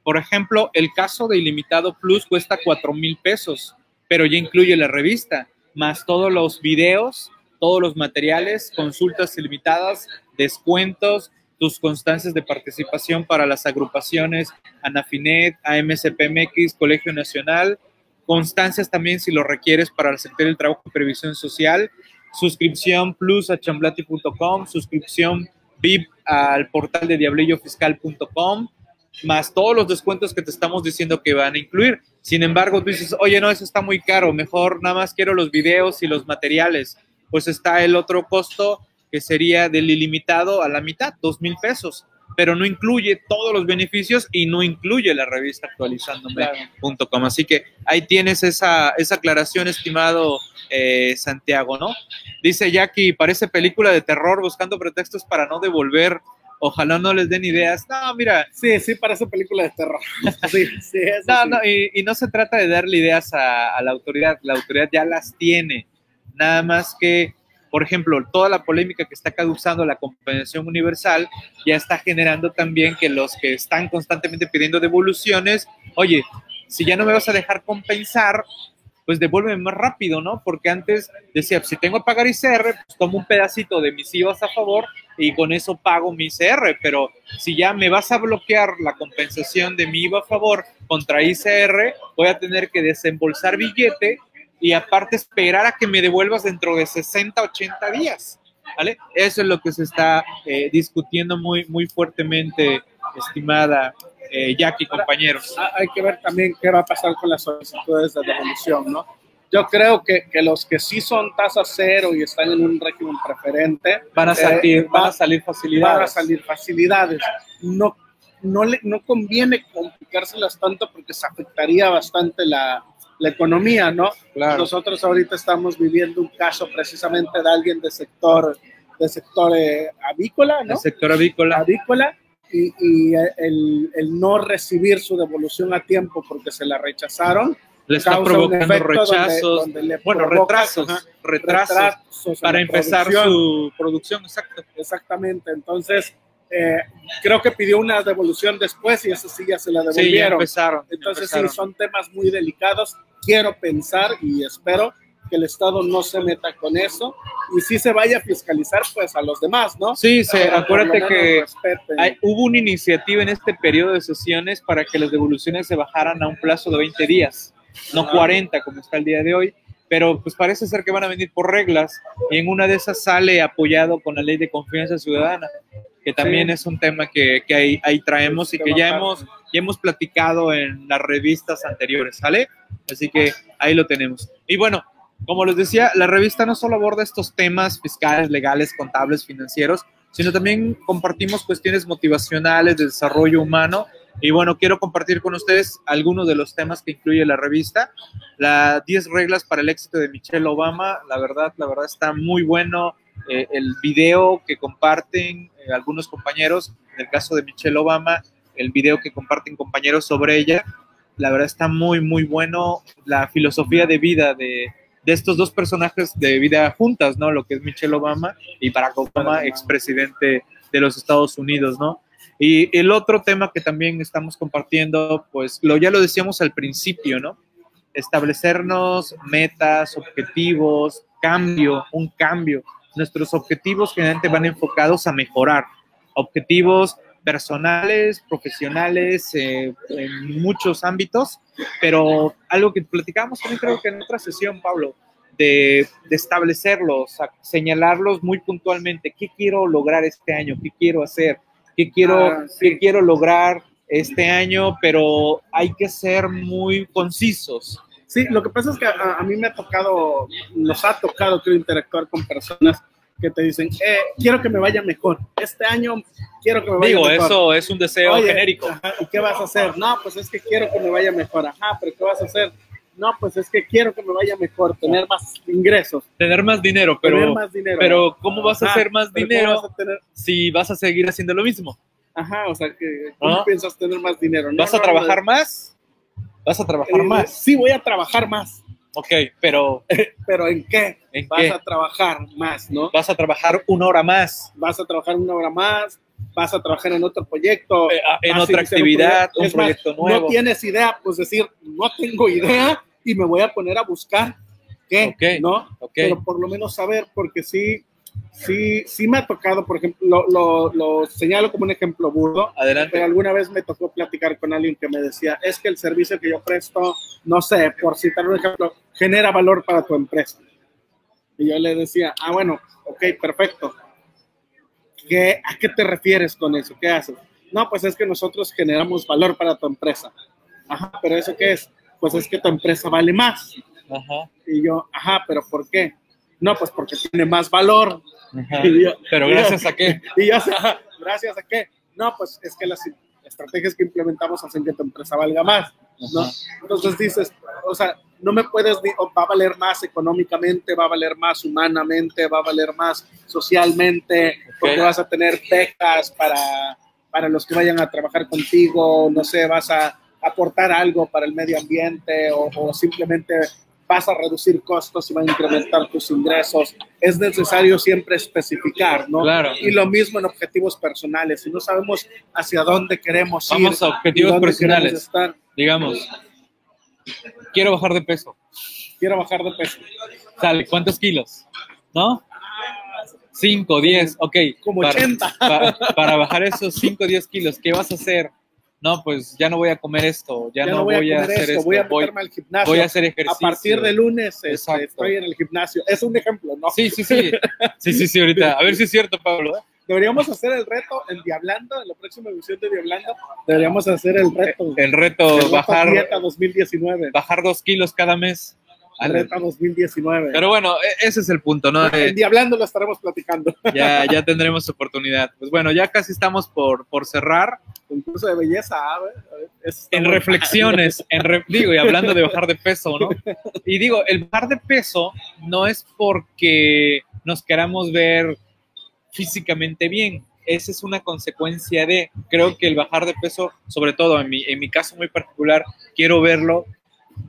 Por ejemplo, el caso de ilimitado Plus cuesta 4 mil pesos, pero ya incluye la revista, más todos los videos, todos los materiales, consultas ilimitadas, descuentos, tus constancias de participación para las agrupaciones ANAFINET, AMSPMX, Colegio Nacional, constancias también si lo requieres para el trabajo y previsión social, suscripción plus a chamblati.com, suscripción VIP al portal de diablillofiscal.com, más todos los descuentos que te estamos diciendo que van a incluir. Sin embargo, tú dices, oye, no, eso está muy caro, mejor nada más quiero los videos y los materiales. Pues está el otro costo que sería del ilimitado a la mitad, dos mil pesos pero no incluye todos los beneficios y no incluye la revista actualizándome.com. Así que ahí tienes esa, esa aclaración, estimado eh, Santiago, ¿no? Dice Jackie, parece película de terror buscando pretextos para no devolver. Ojalá no les den ideas. No, mira. Sí, sí, parece película de terror. Sí, sí, no, no, y, no se trata de darle ideas a la autoridad. La autoridad ya las tiene. Nada más que por ejemplo, toda la polémica que está causando la compensación universal ya está generando también que los que están constantemente pidiendo devoluciones, oye, si ya no me vas a dejar compensar, pues devuélveme más rápido, ¿no? Porque antes decía, si tengo que pagar ICR, pues tomo un pedacito de mis IVAs a favor y con eso pago mi ICR, pero si ya me vas a bloquear la compensación de mi IVA a favor contra ICR, voy a tener que desembolsar billete y aparte esperar a que me devuelvas dentro de 60, 80 días. ¿Vale? Eso es lo que se está eh, discutiendo muy, muy fuertemente, estimada eh, Jackie, compañeros. Hay que ver también qué va a pasar con las solicitudes de devolución, ¿no? Yo creo que, que los que sí son tasa cero y están en un régimen preferente van a eh, salir, van a salir facilidades. Van a salir facilidades. No, no, le, no conviene complicárselas tanto porque se afectaría bastante la, la economía, ¿no? Nosotros ahorita estamos viviendo un caso precisamente de alguien de sector, de sector eh, avícola, ¿no? sector avícola. Avícola, y, el, el, no recibir su devolución a tiempo porque se la rechazaron, le está provocando donde- rechazos, donde le bueno, retrasos, ajá, retrasos retrasos para empezar producción. su producción, exacto. Exactamente, entonces eh, creo que pidió una devolución después y eso sí ya se la Sí, ya devolvieron. empezaron. Entonces empezaron. sí, son temas muy delicados. Quiero pensar y espero que el Estado no se meta con eso y sí se vaya a fiscalizar pues a los demás, ¿no? Sí, se, acuérdate que hay- hubo una iniciativa en este periodo de sesiones para que las devoluciones se bajaran a un plazo de 20 días, no Ah. 40 como está el día de hoy, pero pues parece ser que van a venir por reglas y en una de esas sale apoyado con la ley de confianza ciudadana, que también Sí. es un tema que, que ahí, ahí traemos y Que ya hemos, ya hemos platicado en las revistas anteriores, ¿sale? Así que ahí lo tenemos. Y bueno, como les decía, la revista no solo aborda estos temas fiscales, legales, contables, financieros, sino también compartimos cuestiones motivacionales de desarrollo humano. Y bueno, quiero compartir con ustedes algunos de los temas que incluye la revista. Las 10 reglas para el éxito de Michelle Obama, la verdad, la verdad está muy bueno. Eh, el video que comparten eh, algunos compañeros, en el caso de Michelle Obama, el video que comparten compañeros sobre ella, la verdad está muy, muy bueno. La filosofía de vida de, de estos dos personajes de vida juntas, ¿no? Lo que es Michelle Obama y Barack Obama, expresidente de los Estados Unidos, ¿no? Y el otro tema que también estamos compartiendo, pues lo ya lo decíamos al principio, ¿no? Establecernos metas, objetivos, cambio, un cambio. Nuestros objetivos generalmente van enfocados a mejorar. Objetivos personales, profesionales, eh, en muchos ámbitos, pero algo que platicábamos también creo que en otra sesión, Pablo, de, de establecerlos, a- señalarlos muy puntualmente, qué quiero lograr este año, qué quiero hacer, qué quiero, Ah, sí. qué quiero lograr este año, pero hay que ser muy concisos. Sí, lo que pasa es que a, a mí me ha tocado, nos ha tocado, creo, interactuar con personas que te dicen, eh, quiero que me vaya mejor. Este año quiero que me vaya Digo, mejor. eso es un deseo Oye, genérico. ajá, ¿Y qué vas a hacer? No, pues es que quiero que me vaya mejor. Ajá, pero ¿qué vas a hacer? No, pues es que quiero que me vaya mejor, tener más ingresos, Tener más dinero, tener pero, más dinero. pero ¿cómo vas a Ajá, hacer más pero ¿cómo dinero vas a tener- si vas a seguir haciendo lo mismo? Ajá, o sea, que ¿cómo ¿No? piensas tener más dinero? No, ¿Vas a no, trabajar no, más? ¿Vas a trabajar más? Sí, voy a trabajar más, Ok, pero pero ¿en qué? ¿en Vas qué? a trabajar más, ¿no? Vas a trabajar una hora más Vas a trabajar una hora más, vas a trabajar en otro proyecto, eh, a- en vas a otra actividad, proyecto. un más, proyecto nuevo. No tienes idea, pues decir, no tengo idea y me voy a poner a buscar qué, ¿no? ok. Pero por lo menos saber, porque sí, sí, sí me ha tocado, por ejemplo, lo, lo, lo señalo como un ejemplo burdo, pero Adelante. alguna vez me tocó platicar con alguien que me decía, es que el servicio que yo presto, no sé, por citar un ejemplo, genera valor para tu empresa. Y yo le decía, ah, bueno, ok, perfecto. ¿Qué, ¿A qué te refieres con eso? ¿Qué haces? No, pues es que nosotros generamos valor para tu empresa. Ajá, pero ¿eso qué es? Pues es que tu empresa vale más. Ajá, Y yo, ajá, pero ¿por qué? No, pues porque tiene más valor. yo- Pero yo- gracias a qué? Y yo, ajá, gracias a qué? No, pues es que las estrategias que implementamos hacen que tu empresa valga más, ¿no? Ajá. Entonces dices, o sea, no me puedes, va a valer más económicamente, va a valer más humanamente, va a valer más socialmente, porque vas a tener becas para, para los que vayan a trabajar contigo, no sé, vas a aportar algo para el medio ambiente o, o simplemente vas a reducir costos y van a incrementar tus ingresos. Es necesario siempre especificar, ¿no? Claro. Y lo mismo en objetivos personales. Si no sabemos hacia dónde queremos ir, Vamos a objetivos personales. estar, Digamos, quiero bajar de peso. quiero bajar de peso. Sale, ¿cuántos kilos? ¿No? 5, 10, ok. Como para, 80. pa- para bajar esos 5, 10 kilos, ¿qué vas a hacer? No, pues ya no voy a comer esto, ya, no, voy, a, hacer esto, esto, voy a voy, meterme al gimnasio. voy a hacer ejercicio. A partir de lunes este, estoy en el gimnasio. Es un ejemplo, ¿no? Sí, sí, sí. Sí, sí, sí, ahorita. A ver si es cierto, Pablo. ¿eh? Deberíamos hacer el reto en Diablando, en la próxima edición de Diablando. Deberíamos hacer el reto. El reto, El reto bajar, Dieta 2019. bajar dos kilos cada mes. Reta 2019. Pero bueno, e- ese es el punto, ¿no? De- en Diablando lo estaremos platicando. ya, ya tendremos oportunidad. Pues bueno, ya casi estamos por, por cerrar. Concurso de belleza, a ver, a ver, eso está En bueno. reflexiones, en re- digo, y hablando de bajar de peso, ¿no? Y digo, el bajar de peso no es porque nos queramos ver físicamente bien. Esa es una consecuencia de, creo que el bajar de peso, sobre todo en mi, en mi caso muy particular, quiero verlo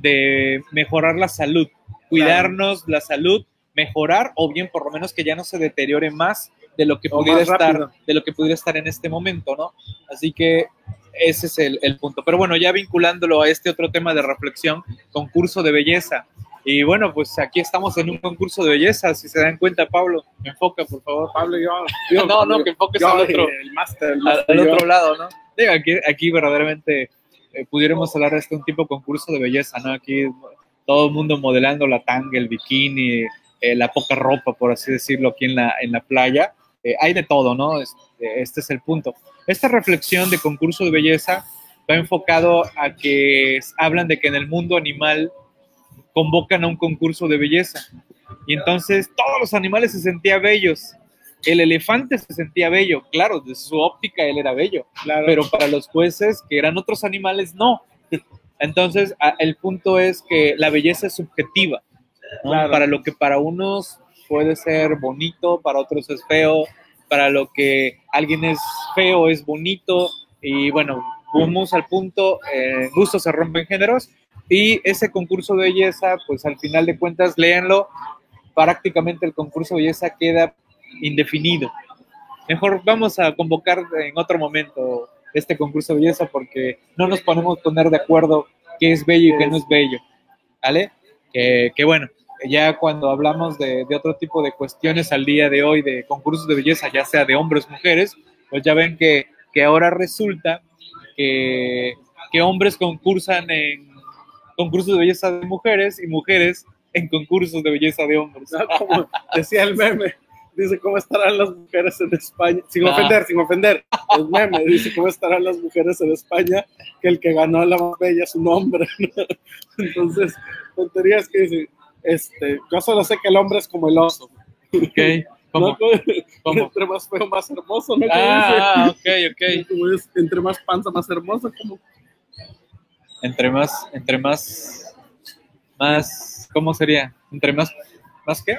de mejorar la salud, cuidarnos la salud, mejorar o bien por lo menos que ya no se deteriore más de lo que O pudiera estar, de lo que pudiera estar en este momento, ¿no? Así que ese es el, el punto. Pero bueno, ya vinculándolo a este otro tema de reflexión, concurso de belleza. Y bueno, pues aquí estamos en un concurso de belleza, si se dan cuenta, Pablo, me enfoca, por favor. Pablo, yo. No, no, que enfoques yo, al otro. El máster, el al, al otro lado, ¿no? Digo, aquí, aquí verdaderamente eh, pudiéramos hablar de este un tipo de concurso de belleza, ¿no? Aquí todo el mundo modelando la tanga, el bikini, eh, la poca ropa, por así decirlo, aquí en la, en la playa. Eh, hay de todo, ¿no? Este, este es el punto. Esta reflexión de concurso de belleza va enfocado a que hablan de que en el mundo animal convocan a un concurso de belleza. Y entonces todos los animales se sentían bellos. El elefante se sentía bello, claro, desde su óptica él era bello, Claro. pero para los jueces, que eran otros animales, no. Entonces, el punto es que la belleza es subjetiva. ¿no? Claro. Para lo que para unos puede ser bonito, para otros es feo, para lo que alguien es feo es bonito. Y bueno, vamos al punto, eh, gustos se rompen géneros. Y ese concurso de belleza, pues al final de cuentas, léanlo, prácticamente el concurso de belleza queda indefinido. Mejor vamos a convocar en otro momento este concurso de belleza porque no nos podemos poner de acuerdo qué es bello y qué no es bello, ¿vale? Que, que bueno, ya cuando hablamos de, de otro tipo de cuestiones al día de hoy, de concursos de belleza, ya sea de hombres o mujeres, pues ya ven que, que ahora resulta que, que hombres concursan en concursos de belleza de mujeres y mujeres en concursos de belleza de hombres. ¿no? Como decía el meme, dice cómo estarán las mujeres en España, sin Ah. ofender, sin ofender. El meme dice cómo estarán las mujeres en España, que el que ganó la más bella es un hombre. ¿no? Entonces, tonterías que dice, este, yo solo sé que el hombre es como el oso. Ok, ¿cómo? ¿no? ¿Cómo? Entre más feo, más hermoso, ¿no? Como Ah, ok, ok. como es, entre más panza, más hermoso, como Entre más, entre más, más, ¿cómo sería? Entre más, ¿más qué?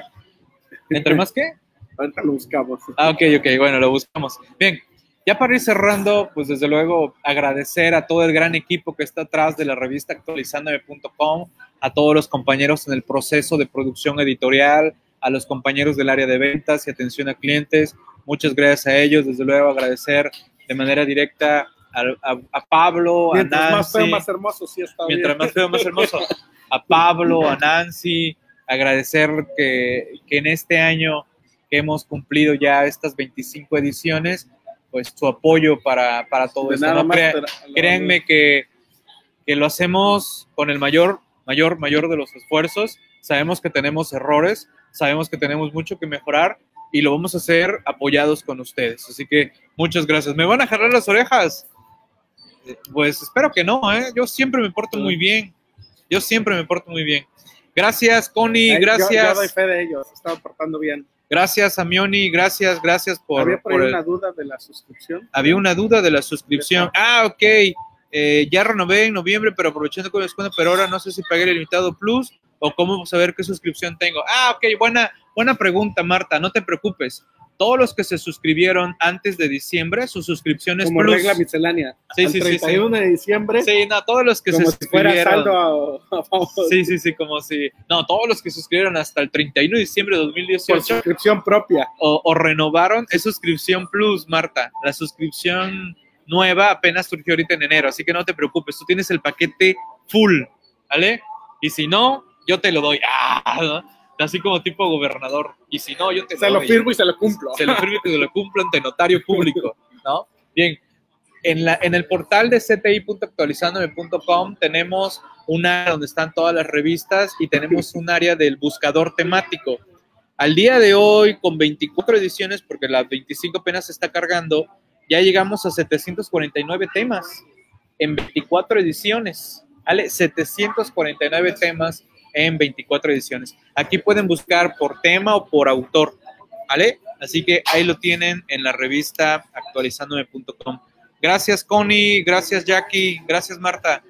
¿Entre más qué? ahorita lo buscamos. Ah, ok, ok, bueno, lo buscamos. Bien, ya para ir cerrando, pues desde luego agradecer a todo el gran equipo que está atrás de la revista actualizandome.com, a todos los compañeros en el proceso de producción editorial, a los compañeros del área de ventas y atención a clientes. Muchas gracias a ellos, desde luego agradecer de manera directa a, a- a Pablo, a Mientras más feo, Nancy. más hermoso, sí está Mientras bien. más feo, más hermoso. A Pablo, a Nancy, agradecer que, que en este año que hemos cumplido ya estas 25 ediciones, pues su apoyo para, para todo De esto. ¿no? Crea- créanme que, que lo hacemos con el mayor, mayor, mayor de los esfuerzos. Sabemos que tenemos errores, sabemos que tenemos mucho que mejorar y lo vamos a hacer apoyados con ustedes. Así que muchas gracias. ¿Me van a jalar las orejas? Eh, Pues espero que no, ¿eh? Yo siempre me porto muy bien. Yo siempre me porto muy bien. Gracias, Connie. Eh, yo- Gracias. Yo, doy fe de ellos, están portando bien. Gracias, Amioni. Gracias, gracias por. Había por ahí por el- una duda de la suscripción. había una duda de la suscripción. Ah, ok. Eh, ya renové en noviembre, pero aprovechando con el descuento, pero ahora no sé si pagué el limitado plus o cómo saber qué suscripción tengo. Ah, ok, buena, buena pregunta, Marta. No te preocupes. Todos los que se suscribieron antes de diciembre, su suscripción es como plus. regla miscelánea. Sí, Al sí, sí, sí. 31 de diciembre, Sí, no, todos los que como se si fuera saldo a, a favor Sí, sí, sí, como si. No, todos los que suscribieron hasta el 31 de diciembre de por 2018 suscripción propia. o, o renovaron es suscripción plus, Marta. La suscripción nueva apenas surgió ahorita en enero, así que no te preocupes, tú tienes el paquete full, ¿vale? Y si no, yo te lo doy. Ah. Así como tipo gobernador. Y si no, yo te Se lo lo doy. firmo y se lo cumplo. Se lo firmo y te lo cumplo ante notario público, ¿no? Bien, en, la, en el portal de cti.actualizandome.com tenemos un área donde están todas las revistas y tenemos un área del buscador temático. Al día de hoy, con 24 ediciones, porque la 25 apenas se está cargando, ya llegamos a 749 temas en 24 ediciones. ¿Vale? 749 temas en 24 ediciones. Aquí pueden buscar por tema o por autor. ¿Vale? Así que ahí lo tienen en la revista actualizandome.com. Gracias, Connie. Gracias, Jackie. Gracias, Marta.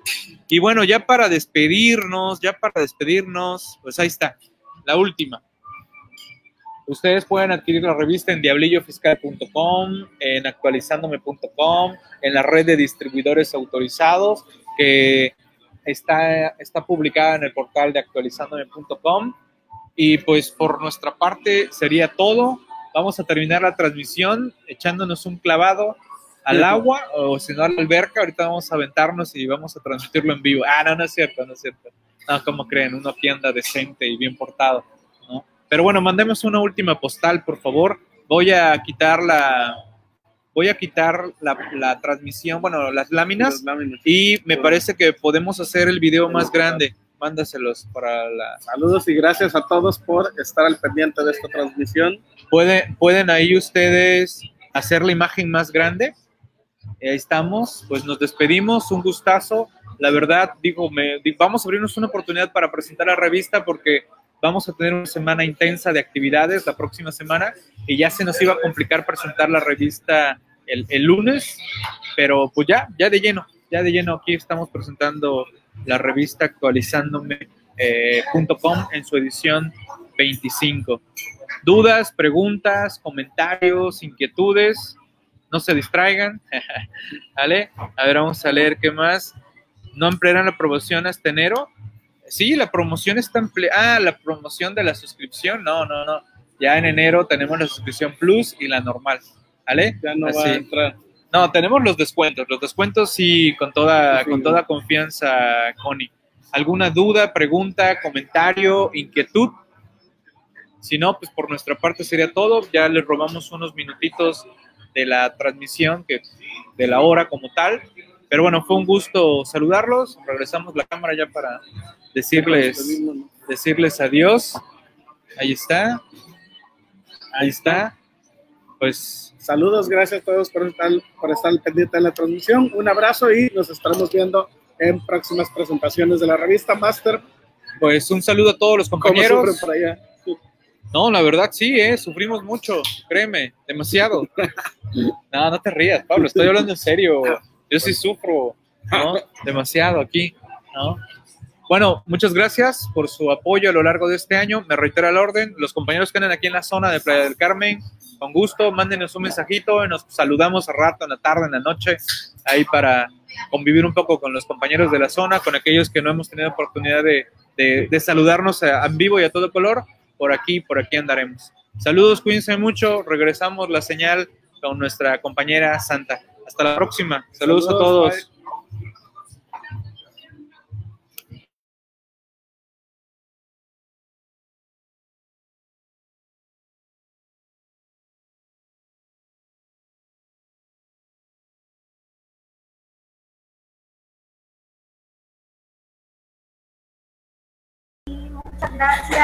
Y bueno, ya para despedirnos, ya para despedirnos, pues ahí está, la última. Ustedes pueden adquirir la revista en diablillofiscal.com, en actualizandome.com, en la red de distribuidores autorizados, que está, está publicada en el portal de actualizandome.com. Y pues por nuestra parte sería todo. Vamos a terminar la transmisión echándonos un clavado al agua o si no a la alberca. Ahorita vamos a aventarnos y vamos a transmitirlo en vivo. Ah, no, no es cierto, no es cierto. No, como creen, uno aquí anda decente y bien portado. Pero bueno, mandemos una última postal, por favor. Voy a quitar la, voy a quitar la, la transmisión, bueno, las láminas, y me parece que podemos hacer el video más grande. Mándaselos para la... Saludos y gracias a todos por estar al pendiente de esta transmisión. ¿Pueden, pueden ahí ustedes hacer la imagen más grande. Ahí estamos, pues nos despedimos, un gustazo. La verdad, digo, me, vamos a abrirnos una oportunidad para presentar la revista porque vamos a tener una semana intensa de actividades la próxima semana y ya se nos iba a complicar presentar la revista el, lunes, pero pues ya, ya de lleno, ya de lleno aquí estamos presentando la revista actualizándome.com en su edición 25 dudas, preguntas, comentarios, inquietudes, no se distraigan, ¿vale? A ver, vamos a leer qué más. ¿No ampliarán la promoción hasta enero? Sí, la promoción está empleada. Ah, la promoción de la suscripción, no, no, no. Ya en enero tenemos la suscripción Plus y la normal, ¿vale? Ya no va a entrar. No, tenemos los descuentos. Los descuentos sí, con toda, con toda confianza, Connie. ¿Alguna duda, pregunta, comentario, inquietud? Si no, pues por nuestra parte sería todo. Ya les robamos unos minutitos de la transmisión, que, de la hora como tal. Pero bueno, fue un gusto saludarlos. Regresamos la cámara ya para decirles, decirles adiós. Ahí está. Ahí está. Pues Saludos, gracias a todos por estar, por estar pendiente de la transmisión. Un abrazo y nos estaremos viendo en próximas presentaciones de la revista Master. Pues un saludo a todos los ¿Cómo compañeros. sufren por allá? No, la verdad sí, ¿eh? sufrimos mucho, créeme, demasiado. No, no te rías, Pablo, estoy hablando en serio. Yo sí sufro, ¿no? Demasiado aquí, ¿no? Bueno, muchas gracias por su apoyo a lo largo de este año. Me reitera el orden. Los compañeros que andan aquí en la zona de Playa del Carmen, con gusto, mándenos un mensajito y nos saludamos a rato, en la tarde, en la noche, ahí para convivir un poco con los compañeros de la zona, con aquellos que no hemos tenido oportunidad de, de- de saludarnos en vivo y a todo color. Por aquí, por aquí andaremos. Saludos, cuídense mucho. Regresamos la señal con nuestra compañera Santa. Hasta la próxima. Saludos, a todos. bye. That's it.